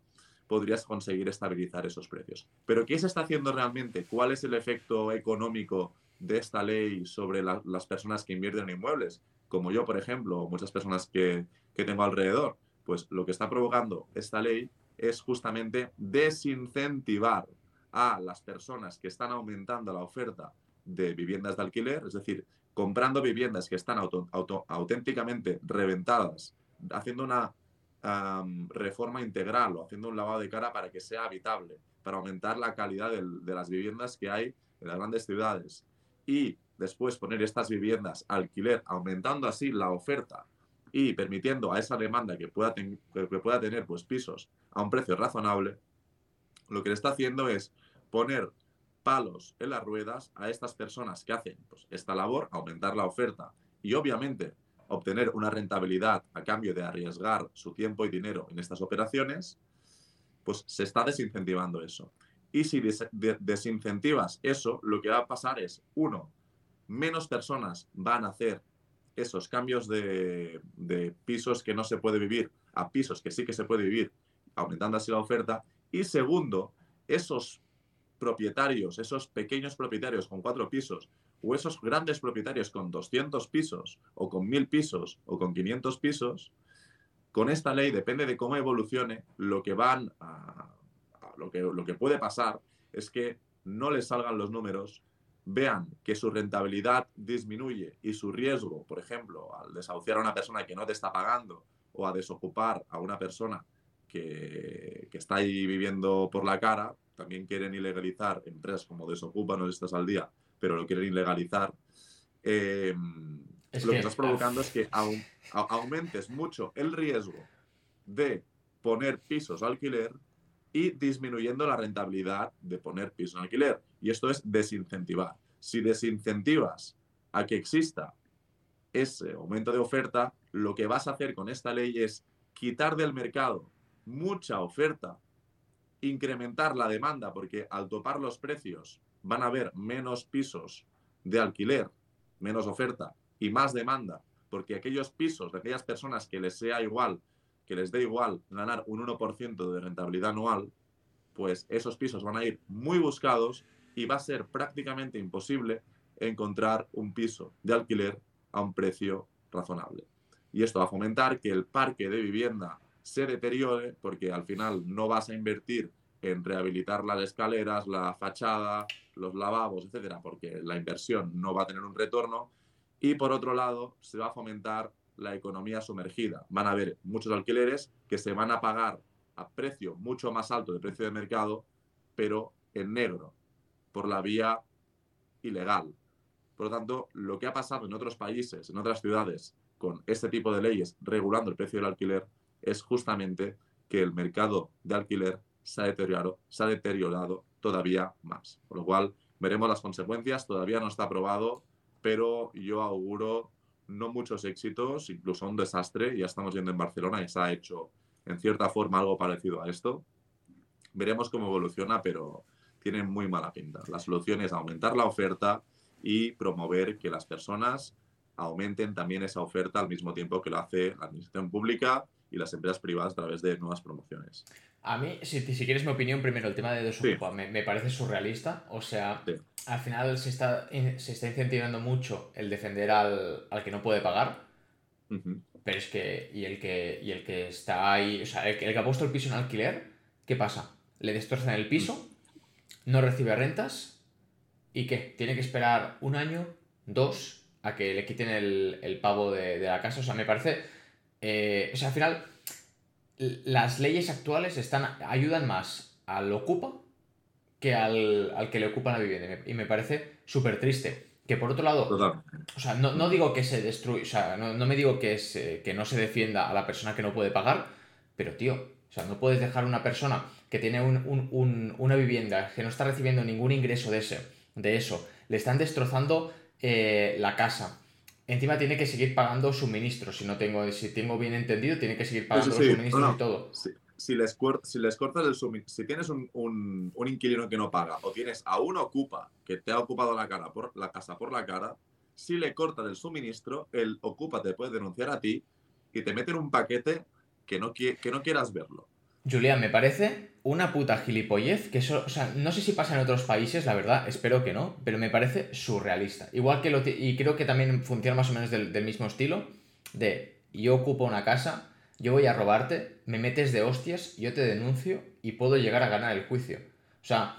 [SPEAKER 1] podrías conseguir estabilizar esos precios. Pero ¿qué se está haciendo realmente? ¿Cuál es el efecto económico de esta ley sobre las personas que invierten en inmuebles? Como yo, por ejemplo, o muchas personas que, que tengo alrededor. Pues lo que está provocando esta ley es justamente desincentivar a las personas que están aumentando la oferta de viviendas de alquiler, es decir, comprando viviendas que están auténticamente reventadas, haciendo una reforma integral o haciendo un lavado de cara para que sea habitable, para aumentar la calidad de las viviendas que hay en las grandes ciudades. Y después poner estas viviendas alquiler, aumentando así la oferta y permitiendo a esa demanda que pueda, que pueda tener pues, pisos a un precio razonable, lo que le está haciendo es poner palos en las ruedas a estas personas que hacen pues, esta labor, aumentar la oferta y obviamente obtener una rentabilidad a cambio de arriesgar su tiempo y dinero en estas operaciones, pues se está desincentivando eso. Y si desincentivas eso, lo que va a pasar es, uno, menos personas van a hacer esos cambios de, de, pisos que no se puede vivir a pisos que sí que se puede vivir, aumentando así la oferta. Y segundo, esos propietarios, esos pequeños propietarios con cuatro pisos o esos grandes propietarios con 200 pisos o con 1000 pisos o con 500 pisos, con esta ley, depende de cómo evolucione, lo que van a, lo, que, lo que puede pasar es que no les salgan los números, vean que su rentabilidad disminuye y su riesgo, por ejemplo, al desahuciar a una persona que no te está pagando o a desocupar a una persona que, que está ahí viviendo por la cara, también quieren ilegalizar empresas como Desocupa, no estás al día, pero lo quieren ilegalizar, eh, lo que, estás provocando es que aumentes mucho el riesgo de poner pisos al alquiler y disminuyendo la rentabilidad de poner pisos en alquiler. Y esto es desincentivar. Si desincentivas a que exista ese aumento de oferta, lo que vas a hacer con esta ley es quitar del mercado mucha oferta, incrementar la demanda, porque al topar los precios van a haber menos pisos de alquiler, menos oferta y más demanda, porque aquellos pisos de aquellas personas que les sea igual, que les dé igual ganar un 1% de rentabilidad anual, pues esos pisos van a ir muy buscados y va a ser prácticamente imposible encontrar un piso de alquiler a un precio razonable. Y esto va a fomentar que el parque de vivienda se deteriore porque al final no vas a invertir en rehabilitar las escaleras, la fachada, los lavabos, etcétera, porque la inversión no va a tener un retorno. Y por otro lado, se va a fomentar la economía sumergida. Van a haber muchos alquileres que se van a pagar a precio mucho más alto de precio de mercado, pero en negro, por la vía ilegal. Por lo tanto, lo que ha pasado en otros países, en otras ciudades, con este tipo de leyes regulando el precio del alquiler, es justamente que el mercado de alquiler se ha deteriorado, se ha deteriorado todavía más. Por lo cual, veremos las consecuencias. Todavía no está aprobado, pero yo auguro no muchos éxitos, incluso un desastre. Ya estamos viendo en Barcelona y se ha hecho en cierta forma algo parecido a esto. Veremos cómo evoluciona, pero tiene muy mala pinta. La solución es aumentar la oferta y promover que las personas aumenten también esa oferta al mismo tiempo que lo hace la administración pública y las empresas privadas a través de nuevas promociones.
[SPEAKER 2] A mí, si, si quieres mi opinión, primero el tema de Desocupa me, me, parece surrealista. O sea, al final se está, se está incentivando mucho el defender al, al que no puede pagar. Pero es que, y el que, y el que está ahí, o sea, el, que ha puesto el piso en alquiler, ¿qué pasa? Le destrozan el piso, no recibe rentas, ¿y qué? Tiene que esperar un año, dos, a que le quiten el, el pavo de, de, la casa. O sea, me parece. Eh, o sea, al final las leyes actuales están, ayudan más al ocupa que al, que le ocupa la vivienda. Y me parece súper triste. Que por otro lado, o sea, no, digo que se destruya, o sea, no, me digo que, que no se defienda a la persona que no puede pagar, pero tío, o sea, no puedes dejar una persona que tiene una vivienda, que no está recibiendo ningún ingreso de, ese, de eso, le están destrozando eh, la casa, Encima tiene que seguir pagando suministros. Si no tengo, si tengo bien entendido, tiene que seguir pagando los suministros y todo.
[SPEAKER 1] Si, les, si les cortas el suministro, si tienes un, un, inquilino que no paga o tienes a un ocupa que te ha ocupado la, cara por, la casa por la cara, si le cortas el suministro, el ocupa te puede denunciar a ti y te mete en un paquete que no, que no quieras verlo.
[SPEAKER 2] Julián, me parece una puta gilipollez que eso, o sea, no sé si pasa en otros países, la verdad, espero que no, pero me parece surrealista. Igual que lo y creo que también funciona más o menos del, mismo estilo de yo ocupo una casa, yo voy a robarte, me metes de hostias, yo te denuncio y puedo llegar a ganar el juicio. O sea,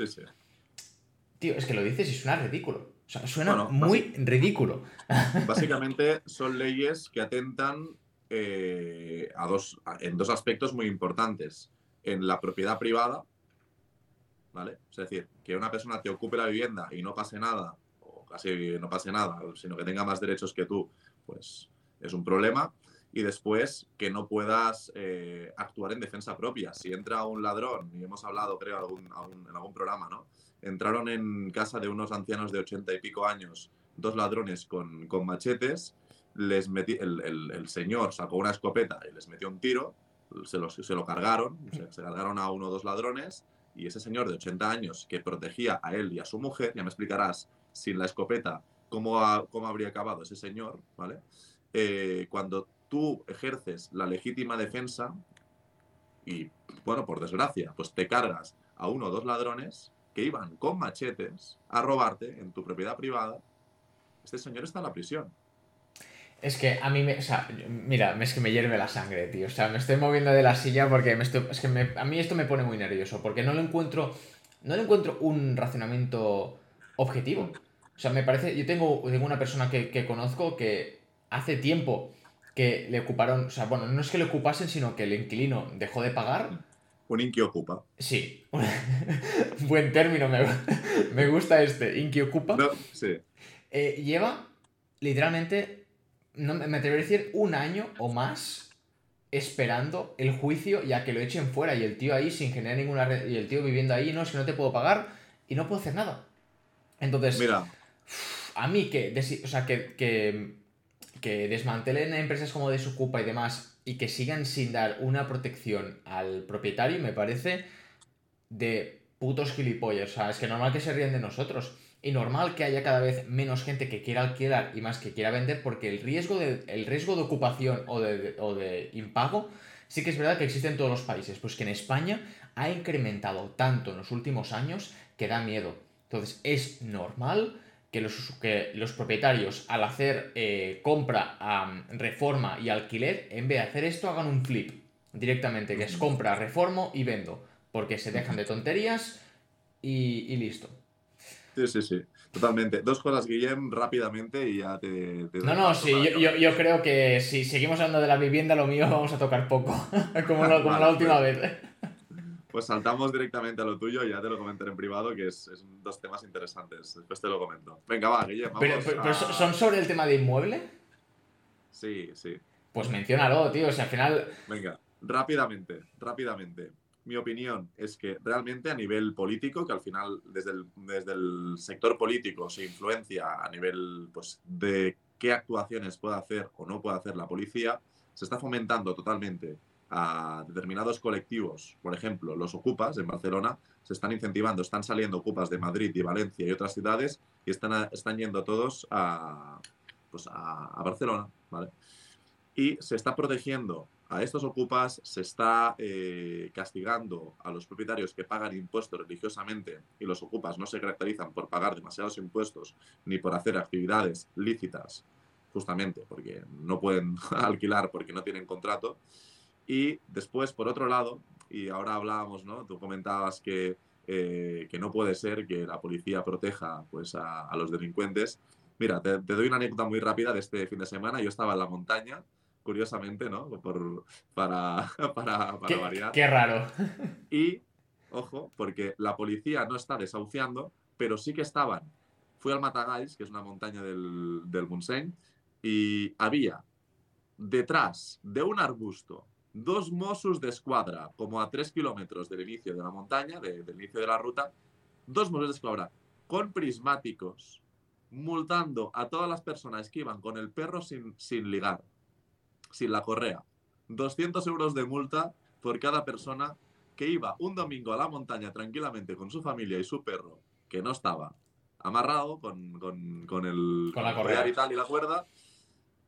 [SPEAKER 2] tío, es que lo dices y suena ridículo. O sea, suena muy ridículo.
[SPEAKER 1] Básicamente son leyes que atentan eh, a dos, en dos aspectos muy importantes. En la propiedad privada, ¿vale? Es decir, que una persona te ocupe la vivienda y no pase nada, o casi no pase nada, sino que tenga más derechos que tú, pues es un problema. Y después, que no puedas eh, actuar en defensa propia. Si entra un ladrón, y hemos hablado, creo, en algún programa, ¿no? Entraron en casa de unos ancianos de ochenta y pico años, dos ladrones con, con machetes, les el, señor sacó una escopeta y les metió un tiro, se lo, se lo cargaron, se, cargaron a uno o dos ladrones y ese señor de 80 años que protegía a él y a su mujer, ya me explicarás sin la escopeta cómo, cómo habría acabado ese señor, ¿vale? Eh, cuando tú ejerces la legítima defensa y, bueno, por desgracia, pues te cargas a uno o dos ladrones que iban con machetes a robarte en tu propiedad privada, este señor está en la prisión.
[SPEAKER 2] Es que a mí me. O sea, mira, es que me hierve la sangre, tío. O sea, me estoy moviendo de la silla porque me estoy. Es que a mí esto me pone muy nervioso. Porque no lo encuentro. No le encuentro un razonamiento objetivo. O sea, me parece. Yo tengo, tengo una persona que, conozco que hace tiempo que le ocuparon. O sea, bueno, no es que le ocupasen, sino que el inquilino dejó de pagar.
[SPEAKER 1] Un inqui ocupa.
[SPEAKER 2] Sí. Buen término, me, me gusta este. Inqui ocupa.
[SPEAKER 1] No, sí.
[SPEAKER 2] Eh, lleva literalmente no, me atrevería a decir un año o más esperando el juicio ya que lo echen fuera y el tío ahí sin generar ninguna red, y el tío viviendo ahí, no, es que no te puedo pagar y no puedo hacer nada. Entonces,
[SPEAKER 1] Mira.
[SPEAKER 2] a mí que, o sea, que, que, que desmantelen empresas como Desocupa y demás y que sigan sin dar una protección al propietario me parece de putos gilipollas. O sea, es que normal que se ríen de nosotros y normal que haya cada vez menos gente que quiera alquilar y más que quiera vender porque el riesgo de, el riesgo de ocupación o de, o de impago sí que es verdad que existe en todos los países, pues que en España ha incrementado tanto en los últimos años que da miedo. Entonces es normal que los, que los propietarios al hacer eh, compra, reforma y alquiler, en vez de hacer esto, hagan un flip directamente, que es compra, reformo y vendo, porque se dejan de tonterías y listo.
[SPEAKER 1] Sí, sí, sí. Totalmente. Dos cosas, Guillem, rápidamente y ya te.
[SPEAKER 2] no, no, sí, yo, yo, creo que si seguimos hablando de la vivienda, lo mío vamos a tocar poco, como, como la última vez.
[SPEAKER 1] Pues saltamos directamente a lo tuyo, ya te lo comentaré en privado, que es, es dos temas interesantes. Después te lo comento. Venga, va, Guillem.
[SPEAKER 2] Vamos pero, pero, ¿son sobre el tema de inmueble?
[SPEAKER 1] Sí, sí.
[SPEAKER 2] Pues menciónalo, tío. O sea, al final.
[SPEAKER 1] Venga, rápidamente, rápidamente mi opinión es que realmente a nivel político, que al final desde el, desde el sector político se influencia a nivel pues, de qué actuaciones puede hacer o no puede hacer la policía, se está fomentando totalmente a determinados colectivos, por ejemplo, los ocupas en Barcelona, se están incentivando, están saliendo ocupas de Madrid y Valencia y otras ciudades y están, están yendo todos a, pues a, a Barcelona, ¿vale? Y se está protegiendo a estos ocupas se está eh, castigando a los propietarios que pagan impuestos religiosamente y los ocupas no se caracterizan por pagar demasiados impuestos ni por hacer actividades lícitas, justamente porque no pueden alquilar porque no tienen contrato. Y después, por otro lado, y ahora hablábamos, ¿no? Tú comentabas que, eh, que no puede ser que la policía proteja pues, a, los delincuentes. Mira, te, te doy una anécdota muy rápida de este fin de semana. Yo estaba en la montaña curiosamente, ¿no? Por, para, para, para variar.
[SPEAKER 2] Qué raro.
[SPEAKER 1] Y, ojo, porque la policía no está desahuciando, pero sí que estaban. Fui al Matagalls, que es una montaña del, del Montseny, y había detrás de un arbusto dos Mossos de escuadra, como a tres kilómetros del inicio de la montaña, del inicio de la ruta, dos Mossos de escuadra con prismáticos, multando a todas las personas que iban con el perro sin, sin ligar sin la correa. 200 euros de multa por cada persona que iba un domingo a la montaña tranquilamente con su familia y su perro, que no estaba amarrado con, con, el
[SPEAKER 2] con la correa
[SPEAKER 1] y tal y la cuerda.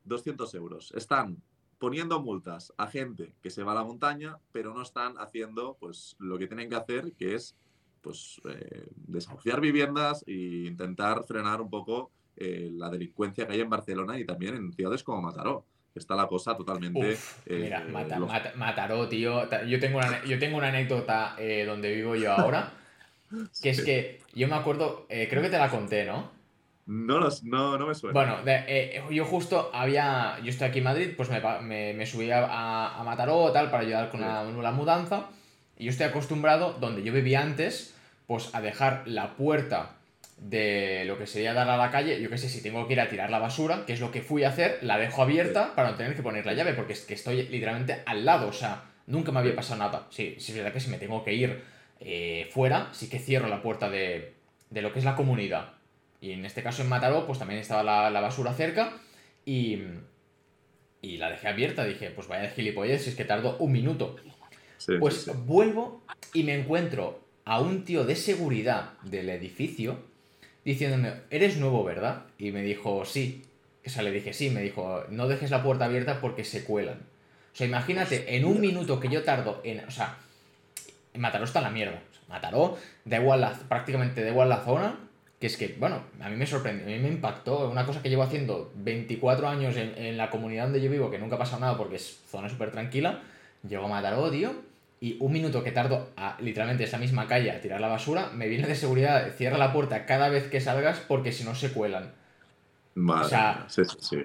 [SPEAKER 1] 200 euros. Están poniendo multas a gente que se va a la montaña, pero no están haciendo pues lo que tienen que hacer, que es pues eh, desahuciar viviendas e intentar frenar un poco eh, la delincuencia que hay en Barcelona y también en ciudades como Mataró está la cosa totalmente.
[SPEAKER 2] mira, eh, Mataró, tío. Yo tengo una, yo tengo una anécdota eh, donde vivo yo ahora. Que es que yo me acuerdo, eh, creo que te la conté, ¿no?
[SPEAKER 1] No, no, no me suena.
[SPEAKER 2] Bueno, yo justo había. Yo estoy aquí en Madrid, pues me, me, subí a, a, Mataró tal para ayudar con la, la mudanza. Y yo estoy acostumbrado, donde yo vivía antes, pues a dejar la puerta de lo que sería dar a la calle, yo qué sé, si tengo que ir a tirar la basura, que es lo que fui a hacer, la dejo abierta para no tener que poner la llave, porque es que estoy literalmente al lado, o sea, nunca me había pasado nada. Sí, sí es verdad que si me tengo que ir eh, fuera, sí que cierro la puerta de, de, lo que es la comunidad. Y en este caso en Mataró, pues también estaba la, basura cerca y, y la dejé abierta. Dije, pues vaya de gilipollas, si es que tardo un minuto. pues vuelvo y me encuentro a un tío de seguridad del edificio diciéndome, eres nuevo, ¿verdad? Y me dijo, sí. O sea, le dije, sí, me dijo, no dejes la puerta abierta porque se cuelan. O sea, imagínate, en un minuto que yo tardo en. O sea, Mataró está en la mierda. Mataró, da igual la, prácticamente da igual la zona. Que es que, bueno, a mí me sorprendió, a mí me impactó. Una cosa que llevo haciendo 24 años en, en la comunidad donde yo vivo, que nunca ha pasado nada porque es zona súper tranquila. Llegó a Mataró, tío y un minuto que tardo a literalmente esa misma calle a tirar la basura, me viene de seguridad, cierra la puerta cada vez que salgas porque si no se cuelan.
[SPEAKER 1] Vale, o sea, sí, sí,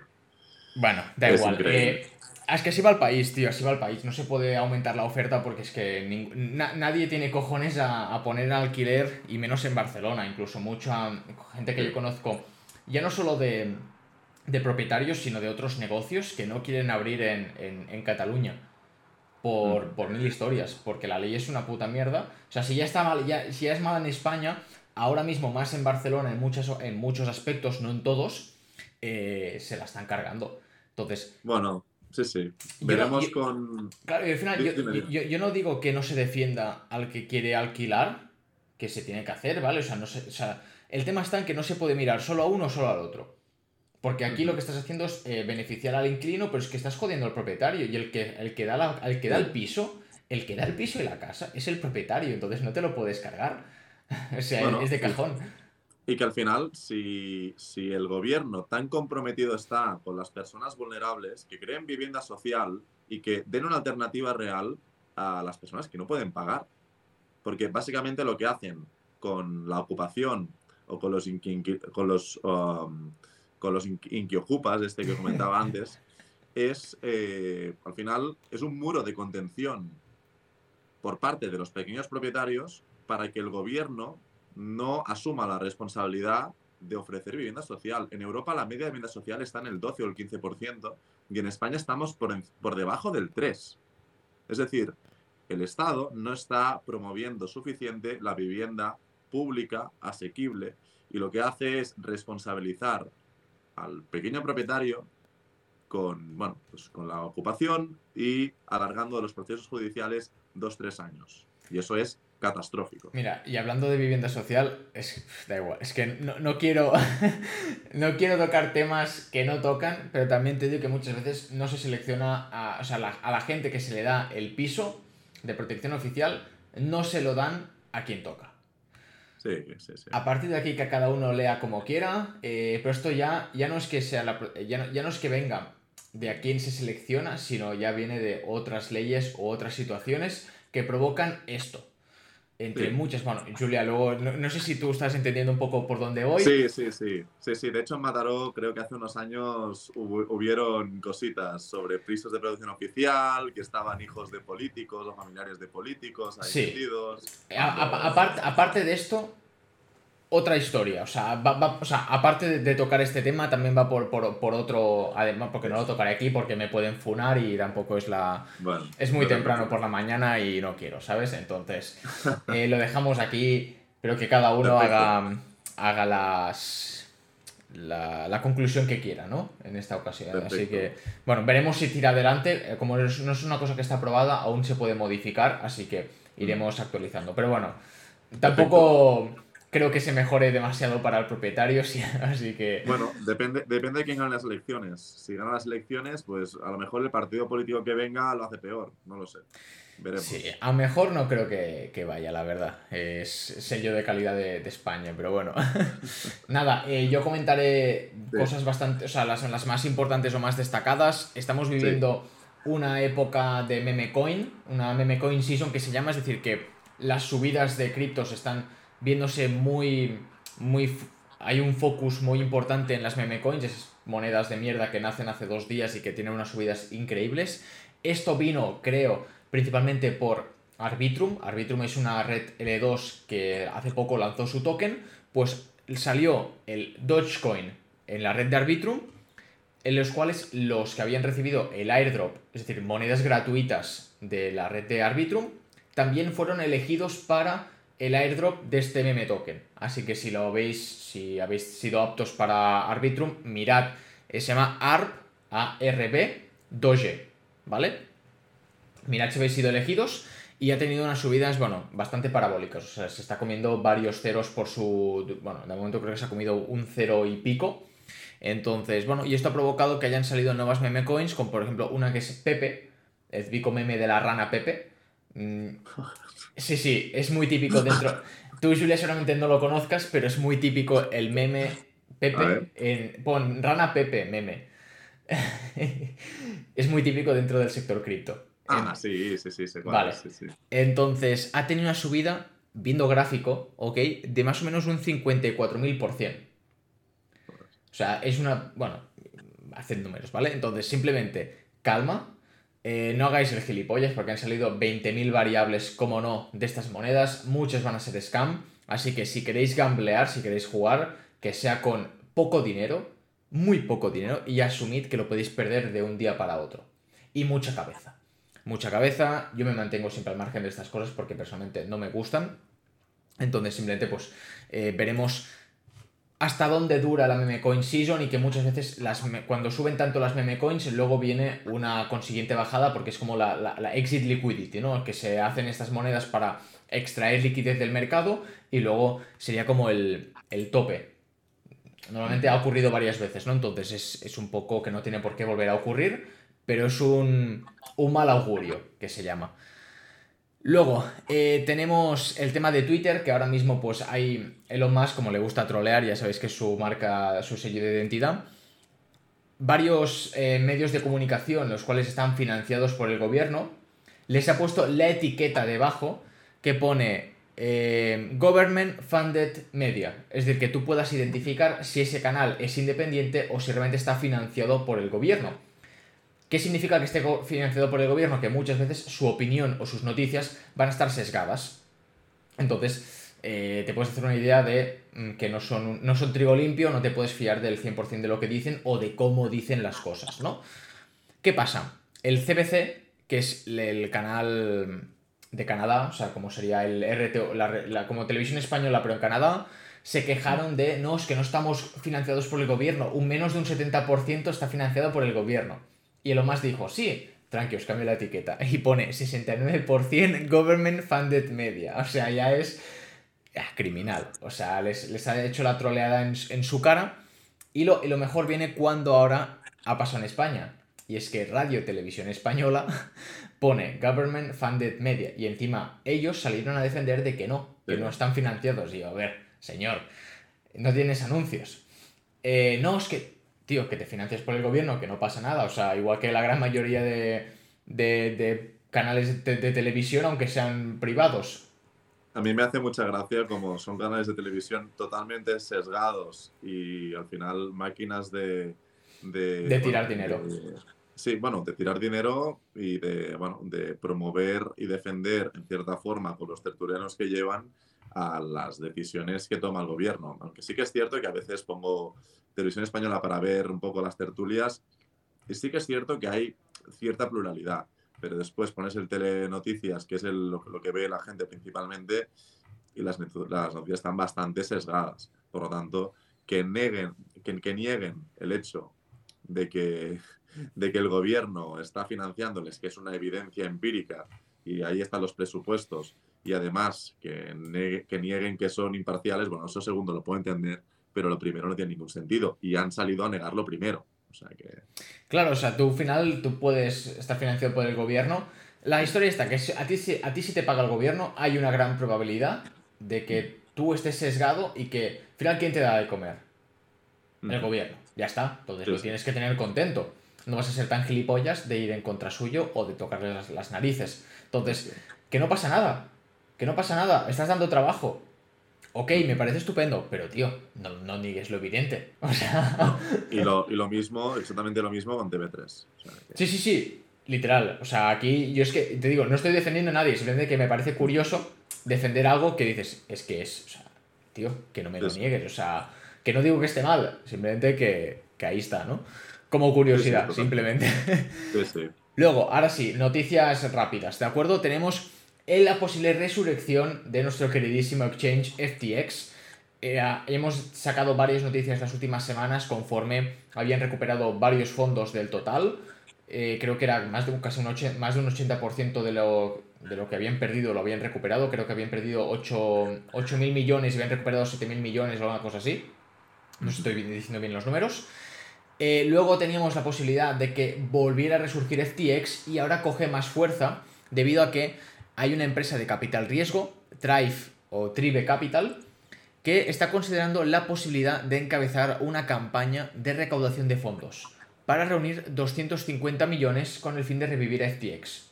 [SPEAKER 2] Bueno, da igual. Eh, es que así va el país, tío, así va el país. No se puede aumentar la oferta porque es que nadie tiene cojones a, poner en alquiler, y menos en Barcelona. Incluso mucha gente que yo conozco, ya no solo de, de propietarios, sino de otros negocios que no quieren abrir en, en, en Cataluña por, por, mil historias, porque la ley es una puta mierda. O sea, si ya está mal, ya, si ya es mal en España, ahora mismo más en Barcelona en, muchas, en muchos aspectos, no en todos, eh, se la están cargando. Entonces...
[SPEAKER 1] Bueno, sí, sí. Veremos con...
[SPEAKER 2] Claro, y al final yo, yo, no digo que no se defienda al que quiere alquilar, que se tiene que hacer, ¿vale? O sea, no se, o sea, el tema está en que no se puede mirar solo a uno o solo al otro. Porque aquí lo que estás haciendo es eh, beneficiar al inquilino, pero es que estás jodiendo al propietario. Y el que, el que, da, el, que da el piso, el que da el piso y la casa es el propietario, entonces no te lo puedes cargar. o sea, es de cajón.
[SPEAKER 1] Y, que al final, si, si el gobierno tan comprometido está con las personas vulnerables, que creen vivienda social y que den una alternativa real a las personas que no pueden pagar. Porque básicamente lo que hacen con la ocupación o con los, con los um, con los inquiocupas, este que comentaba antes, es, eh, al final, es un muro de contención por parte de los pequeños propietarios para que el gobierno no asuma la responsabilidad de ofrecer vivienda social. En Europa la media de vivienda social está en el 12 o el 15% y en España estamos por, por debajo del 3%. Es decir, el Estado no está promoviendo suficiente la vivienda pública, asequible, y lo que hace es responsabilizar al pequeño propietario con, bueno, pues con la ocupación y alargando los procesos judiciales dos, tres años. Y eso es catastrófico.
[SPEAKER 2] Mira, y hablando de vivienda social, es, da igual, es que no, quiero no quiero tocar temas que no tocan, pero también te digo que muchas veces no se selecciona a, o sea, a la gente que se le da el piso de protección oficial, no se lo dan a quien toca.
[SPEAKER 1] Sí, sí, sí.
[SPEAKER 2] A partir de aquí que cada uno lea como quiera, eh, pero esto ya, ya no es que sea la, ya, ya no es que venga de a quién se selecciona, sino ya viene de otras leyes o otras situaciones que provocan esto. Entre muchas, bueno, Julia, luego no, sé si tú estás entendiendo un poco por dónde voy.
[SPEAKER 1] Sí, sí, sí. Sí, sí. De hecho, en Mataró creo que hace unos años hubieron cositas sobre pisos de producción oficial, que estaban hijos de políticos o familiares de políticos ahí sí.
[SPEAKER 2] aparte de esto, otra historia. O sea, o sea aparte de, tocar este tema, también va por, por, otro. Además, porque no lo tocaré aquí porque me pueden funar y tampoco es la. es muy temprano por la mañana y no quiero, ¿sabes? Entonces, eh, lo dejamos aquí. Pero que cada uno haga, haga las. La, conclusión que quiera, ¿no? En esta ocasión. Así que, bueno, veremos si tira adelante. Eh, como no es una cosa que está aprobada, aún se puede modificar, así que iremos actualizando. Pero bueno, tampoco creo que se mejore demasiado para el propietario, así que...
[SPEAKER 1] Bueno, depende, depende de quién gane las elecciones. Si gana las elecciones, pues a lo mejor el partido político que venga lo hace peor, no lo sé. Veremos.
[SPEAKER 2] Sí, a lo mejor no creo que, vaya, la verdad. Es sello de calidad de, España, pero bueno. Nada, eh, yo comentaré cosas bastante, o sea, las, las, más importantes o más destacadas. Estamos viviendo una época de meme coin, una meme coin season que se llama, es decir, que las subidas de criptos están viéndose muy, muy... Hay un focus muy importante en las meme coins, esas monedas de mierda que nacen hace dos días y que tienen unas subidas increíbles. Esto vino, creo, principalmente por Arbitrum. Arbitrum es una red L2 que hace poco lanzó su token. Pues salió el Dogecoin en la red de Arbitrum, en los cuales los que habían recibido el airdrop, es decir, monedas gratuitas de la red de Arbitrum, también fueron elegidos para el airdrop de este meme token. Así que si lo veis, si habéis sido aptos para Arbitrum, mirad, eh, se llama ARB, A-R-B, Doge, ¿vale? Mirad si habéis sido elegidos y ha tenido unas subidas, bueno, bastante parabólicas. O sea, se está comiendo varios ceros por su... Bueno, de momento creo que se ha comido un cero y pico. Entonces, bueno, y esto ha provocado que hayan salido nuevas meme coins, como por ejemplo una que es Pepe, el pico meme de la rana Pepe. Mm, Sí, sí, es muy típico dentro. Tú, Julia, seguramente no lo conozcas, pero es muy típico el meme Pepe. En, pon rana Pepe, meme. es muy típico dentro del sector cripto.
[SPEAKER 1] Ah, sí, sí, sí,
[SPEAKER 2] vale. Entonces, ha tenido una subida, viendo gráfico, ¿ok? De más o menos un 54.000%. O sea, es una. Bueno, hacen números, ¿vale? Entonces, simplemente calma, eh, no hagáis el gilipollas porque han salido 20.000 variables, como no, de estas monedas. Muchas van a ser scam. Así que si queréis gamblear, si queréis jugar, que sea con poco dinero, muy poco dinero, y asumid que lo podéis perder de un día para otro. Y mucha cabeza. Mucha cabeza. Yo me mantengo siempre al margen de estas cosas porque personalmente no me gustan. Entonces simplemente pues eh, veremos hasta dónde dura la meme coin season y que muchas veces las cuando suben tanto las meme coins luego viene una consiguiente bajada porque es como la, exit liquidity, ¿no? Que se hacen estas monedas para extraer liquidez del mercado y luego sería como el, tope. Normalmente ha ocurrido varias veces, ¿no? Entonces es, es, un poco que no tiene por qué volver a ocurrir, pero es un, un mal augurio que se llama. Luego, eh, tenemos el tema de Twitter, que ahora mismo pues hay Elon Musk, como le gusta trolear, ya sabéis que es su marca, su sello de identidad. Varios eh, medios de comunicación, los cuales están financiados por el gobierno, les ha puesto la etiqueta debajo que pone eh, Government Funded Media. Es decir, que tú puedas identificar si ese canal es independiente o si realmente está financiado por el gobierno. ¿Qué significa que esté financiado por el gobierno? Que muchas veces su opinión o sus noticias van a estar sesgadas. Entonces, eh, te puedes hacer una idea de mm, que no son, no son trigo limpio, no te puedes fiar del 100% de lo que dicen o de cómo dicen las cosas, ¿no? ¿Qué pasa? El CBC, que es el canal de Canadá, o sea, como sería el RTO, como televisión española, pero en Canadá, se quejaron de, no, es que no estamos financiados por el gobierno, un menos de un 70% está financiado por el gobierno. Y Elon Musk dijo, sí, tranqui, os cambio la etiqueta. Y pone 69% government funded media. O sea, ya es criminal. O sea, les, ha hecho la troleada en, su cara. Y lo, y lo mejor viene cuando ahora ha pasado en España. Y es que Radio Televisión Española pone Government Funded Media. Y encima ellos salieron a defender de que no, que no están financiados. Y yo, a ver, señor, no tienes anuncios. Eh, no, es que, tío, que te financias por el gobierno, que no pasa nada. O sea, igual que la gran mayoría de, de, canales de, de, televisión, aunque sean privados.
[SPEAKER 1] A mí me hace mucha gracia como son canales de televisión totalmente sesgados y al final máquinas de...
[SPEAKER 2] De, tirar dinero.
[SPEAKER 1] sí, bueno, de tirar dinero y de, bueno, de promover y defender en cierta forma con los tertulianos que llevan a las decisiones que toma el gobierno. Aunque sí que es cierto que a veces pongo televisión española para ver un poco las tertulias y sí que es cierto que hay cierta pluralidad pero después pones el telenoticias, que es lo, que ve la gente principalmente, y las, las, noticias están bastante sesgadas. Por lo tanto, que, neguen, que, nieguen el hecho de que, de que el gobierno está financiándoles, que es una evidencia empírica, y ahí están los presupuestos, y además que, que nieguen que son imparciales, bueno, eso segundo lo puedo entender, pero lo primero no tiene ningún sentido, y han salido a negarlo primero. O sea que...
[SPEAKER 2] Claro, o sea, tú al final tú puedes estar financiado por el gobierno. La historia está que a ti, a ti si te paga el gobierno hay una gran probabilidad de que tú estés sesgado y que al final ¿quién te da de comer? El gobierno. Ya está. Entonces lo tienes que tener contento. No vas a ser tan gilipollas de ir en contra suyo o de tocarle las narices. Entonces, que no pasa nada. Que no pasa nada. Estás dando trabajo ok, me parece estupendo, pero tío, no, no niegues lo evidente. O sea...
[SPEAKER 1] y, lo, y, lo, mismo, exactamente lo mismo con TV3.
[SPEAKER 2] Sí, sí, sí, literal. O sea, aquí yo es que, te digo, no estoy defendiendo a nadie, simplemente que me parece curioso defender algo que dices, es que es, o sea, tío, que no me lo niegues, o sea, que no digo que esté mal, simplemente que, que ahí está, ¿no? Como curiosidad, simplemente.
[SPEAKER 1] Sí, sí.
[SPEAKER 2] Luego, ahora sí, noticias rápidas, ¿de acuerdo? Tenemos en la posible resurrección de nuestro queridísimo exchange FTX. Eh, hemos sacado varias noticias las últimas semanas conforme habían recuperado varios fondos del total. Eh, creo que era más de casi un, más de un 80% de lo, de lo que habían perdido lo habían recuperado. Creo que habían perdido 8 mil millones y habían recuperado 7 mil millones o alguna cosa así. No estoy diciendo bien los números. Eh, luego teníamos la posibilidad de que volviera a resurgir FTX y ahora coge más fuerza debido a que hay una empresa de capital riesgo, Tribe o Tribe Capital, que está considerando la posibilidad de encabezar una campaña de recaudación de fondos para reunir 250 millones con el fin de revivir a FTX.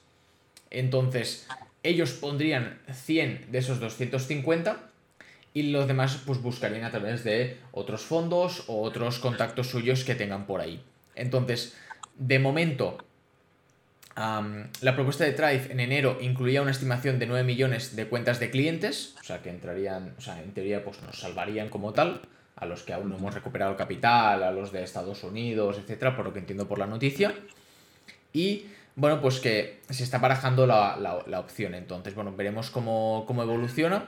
[SPEAKER 2] Entonces, ellos pondrían 100 de esos 250 y los demás pues buscarían a través de otros fondos o otros contactos suyos que tengan por ahí. Entonces, de momento, la propuesta de Thrive en enero incluía una estimación de 9 millones de cuentas de clientes, o sea que entrarían, o sea, en teoría pues nos salvarían como tal, a los que aún no hemos recuperado el capital, a los de Estados Unidos, etcétera, por lo que entiendo por la noticia. Y bueno, pues que se está barajando la, opción, entonces, bueno, veremos cómo, evoluciona.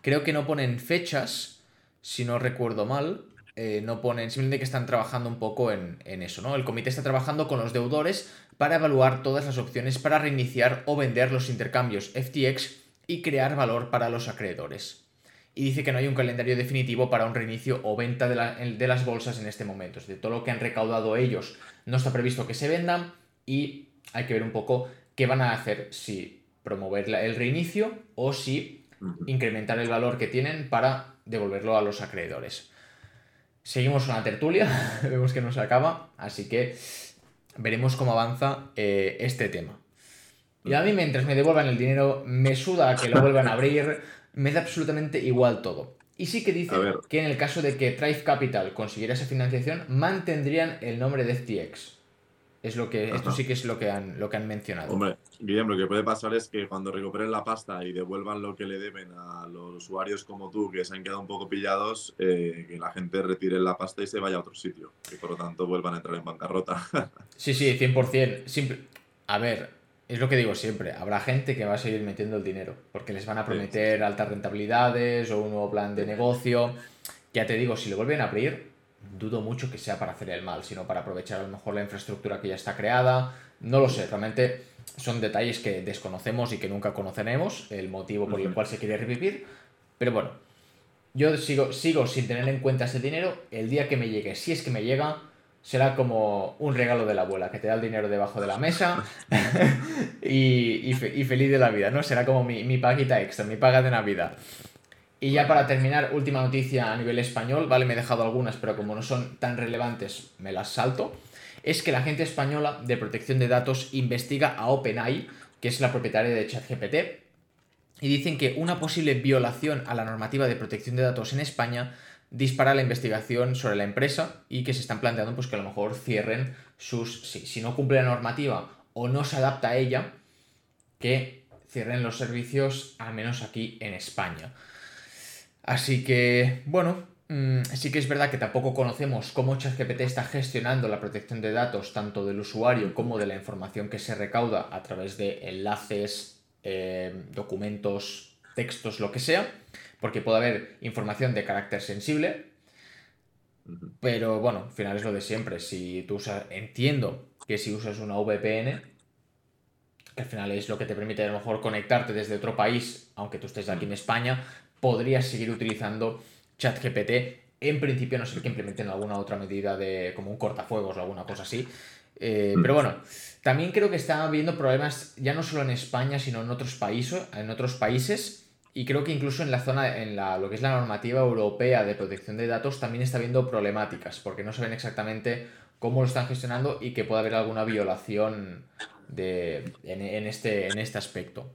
[SPEAKER 2] Creo que no ponen fechas, si no recuerdo mal, eh, no ponen, simplemente que están trabajando un poco en, en, eso, ¿no? El comité está trabajando con los deudores para evaluar todas las opciones para reiniciar o vender los intercambios FTX y crear valor para los acreedores. Y dice que no hay un calendario definitivo para un reinicio o venta de, las bolsas en este momento. Es de todo lo que han recaudado ellos no está previsto que se vendan y hay que ver un poco qué van a hacer, si promover el reinicio o si incrementar el valor que tienen para devolverlo a los acreedores. Seguimos con la tertulia, vemos que no se acaba, así que veremos cómo avanza eh, este tema. Y a mí mientras me devuelvan el dinero, me suda que lo vuelvan a abrir, me da absolutamente igual todo. Y sí que dice que en el caso de que Thrive Capital consiguiera esa financiación, mantendrían el nombre de FTX. Es lo que, esto sí que es lo que han, lo que han mencionado.
[SPEAKER 1] Hombre, Guillermo, lo que puede pasar es que cuando recuperen la pasta y devuelvan lo que le deben a los usuarios como tú, que se han quedado un poco pillados, eh, que la gente retire la pasta y se vaya a otro sitio. Y por lo tanto vuelvan a entrar en bancarrota.
[SPEAKER 2] sí, sí, 100%. Simple. A ver, es lo que digo siempre. Habrá gente que va a seguir metiendo el dinero. Porque les van a prometer altas rentabilidades o un nuevo plan de negocio. Ya te digo, si lo vuelven a abrir, dudo mucho que sea para hacer el mal, sino para aprovechar a lo mejor la infraestructura que ya está creada. No lo sé, realmente son detalles que desconocemos y que nunca conoceremos, el motivo por el cual se quiere revivir. Pero bueno, yo sigo, sigo sin tener en cuenta ese dinero. El día que me llegue, si es que me llega, será como un regalo de la abuela, que te da el dinero debajo de la mesa y, feliz de la vida, ¿no? Será como mi, mi paguita extra, mi paga de Navidad. Y ya para terminar, última noticia a nivel español, ¿vale? Me he dejado algunas, pero como no son tan relevantes, me las salto. Es que la agencia española de protección de datos investiga a OpenAI, que es la propietaria de ChatGPT, y dicen que una posible violación a la normativa de protección de datos en España dispara la investigación sobre la empresa y que se están planteando pues que a lo mejor cierren sus si, si no cumple la normativa o no se adapta a ella que cierren los servicios al menos aquí en España. Así que, bueno, mm, sí que es verdad que tampoco conocemos cómo ChatGPT está gestionando la protección de datos tanto del usuario como de la información que se recauda a través de enlaces, eh, documentos, textos, lo que sea, porque puede haber información de carácter sensible, pero bueno, al final es lo de siempre. Si tú usas, entiendo que si usas una VPN, que al final es lo que te permite a lo mejor conectarte desde otro país, aunque tú estés aquí en España, podrías seguir utilizando ChatGPT. En principio, no sé que implementen alguna otra medida de como un cortafuegos o alguna cosa así. Eh, pero bueno, también creo que está habiendo problemas ya no solo en España, sino en otros países, en otros países. Y creo que incluso en la zona, en la, lo que es la normativa europea de protección de datos, también está habiendo problemáticas, porque no saben exactamente cómo lo están gestionando y que puede haber alguna violación de, en, este, en este aspecto.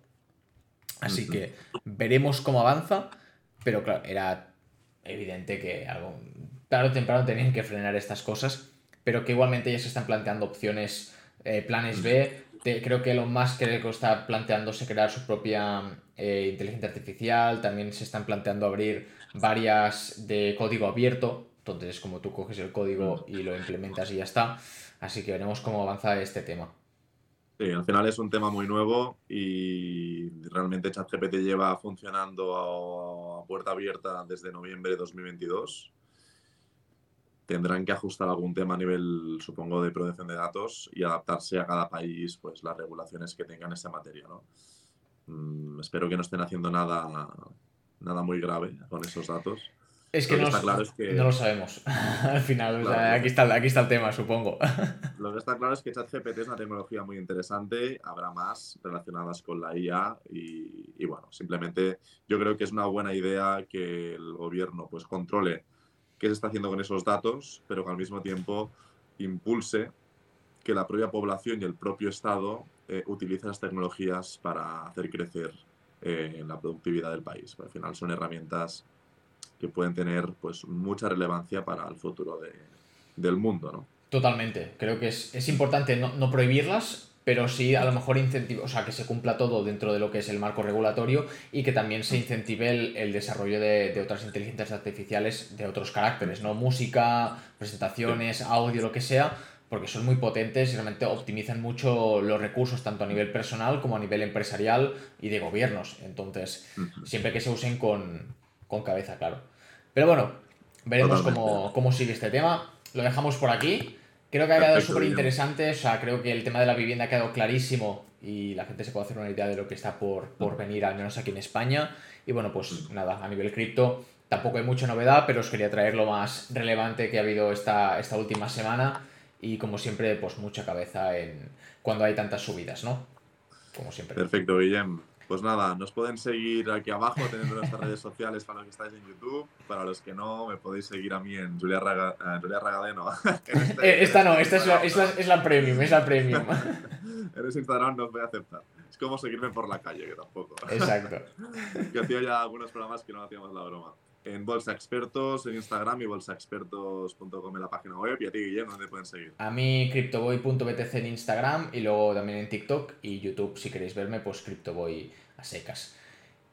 [SPEAKER 2] Así que veremos cómo avanza, pero claro, era evidente que algo tarde o temprano tenían que frenar estas cosas, pero que igualmente ya se están planteando opciones, eh, planes B. creo que lo más que está planteándose crear su propia eh, inteligencia artificial, también se están planteando abrir varias de código abierto, entonces como tú coges el código y lo implementas y ya está. Así que veremos cómo avanza este tema.
[SPEAKER 1] Sí, al final es un tema muy nuevo y realmente ChatGPT lleva funcionando a, puerta abierta desde noviembre de 2022. Tendrán que ajustar algún tema a nivel, supongo, de protección de datos y adaptarse a cada país, pues las regulaciones que tengan en esa materia, ¿no? Mm, espero que no estén haciendo nada, nada muy grave con esos datos.
[SPEAKER 2] Es que, no, lo sabemos al final. aquí, está, aquí está el tema, supongo.
[SPEAKER 1] Lo que está claro es que ChatGPT es una tecnología muy interesante, habrá más relacionadas con la IA y, bueno, simplemente yo creo que es una buena idea que el gobierno pues controle qué se está haciendo con esos datos, pero que al mismo tiempo impulse que la propia población y el propio Estado eh, utilicen las tecnologías para hacer crecer eh, la productividad del país. Al final son herramientas que pueden tener pues mucha relevancia para el futuro del mundo, ¿no?
[SPEAKER 2] Totalmente. Creo que es, importante no, prohibirlas, pero sí a lo mejor incentivar, o sea, que se cumpla todo dentro de lo que es el marco regulatorio y que también se incentive el, desarrollo de, otras inteligencias artificiales de otros caracteres, ¿no? Música, presentaciones, audio, lo que sea, porque son muy potentes y realmente optimizan mucho los recursos, tanto a nivel personal como a nivel empresarial y de gobiernos. Entonces, siempre que se usen con, con cabeza, claro. Pero bueno, veremos cómo, sigue este tema. Lo dejamos por aquí. Creo que ha quedado súper interesante. O sea, creo que el tema de la vivienda ha quedado clarísimo y la gente se puede hacer una idea de lo que está por, por venir, al menos aquí en España. Y bueno, pues nada, a nivel cripto tampoco hay mucha novedad, pero os quería traer lo más relevante que ha habido esta, esta última semana. Y como siempre, pues mucha cabeza en cuando hay tantas subidas, ¿no? Como siempre.
[SPEAKER 1] Perfecto, Guillem. Pues nada, nos pueden seguir aquí abajo teniendo nuestras redes sociales para los que estáis en YouTube. Para los que no, me podéis seguir a mí en Julia, Raga, Julia Ragadeno.
[SPEAKER 2] Este eh, esta no, esta es la, es, la, premium, es la premium.
[SPEAKER 1] en ese Instagram no os voy a aceptar. Es como seguirme por la calle, que tampoco.
[SPEAKER 2] Exacto.
[SPEAKER 1] que hacía ya algunos programas que no hacíamos la broma en Bolsa Expertos en Instagram y bolsaexpertos.com en la página web. Y a ti, Guillermo, ¿dónde pueden seguir?
[SPEAKER 2] A mí, CryptoBoy.btc en Instagram y luego también en TikTok y YouTube. Si queréis verme, pues CryptoBoy a secas.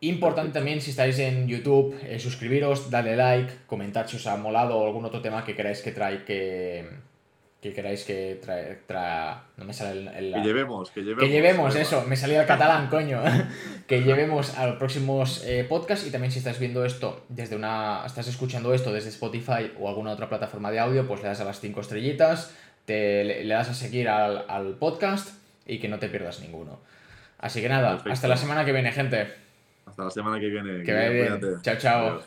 [SPEAKER 2] Importante también, si estáis en YouTube, eh, suscribiros, darle like, comentar si os ha molado o algún otro tema que queráis que trae que, que queráis que trae, no me sale el,
[SPEAKER 1] que llevemos, que llevemos.
[SPEAKER 2] Que llevemos eso, me salía el catalán, coño. que llevemos a los próximos eh, podcasts y también si estás viendo esto desde una, estás escuchando esto desde Spotify o alguna otra plataforma de audio, pues le das a las cinco estrellitas, te, le, das a seguir al, podcast y que no te pierdas ninguno. Así que nada, hasta la semana que viene, gente.
[SPEAKER 1] Hasta la semana que viene.
[SPEAKER 2] Que vaya bien. Chao, chao.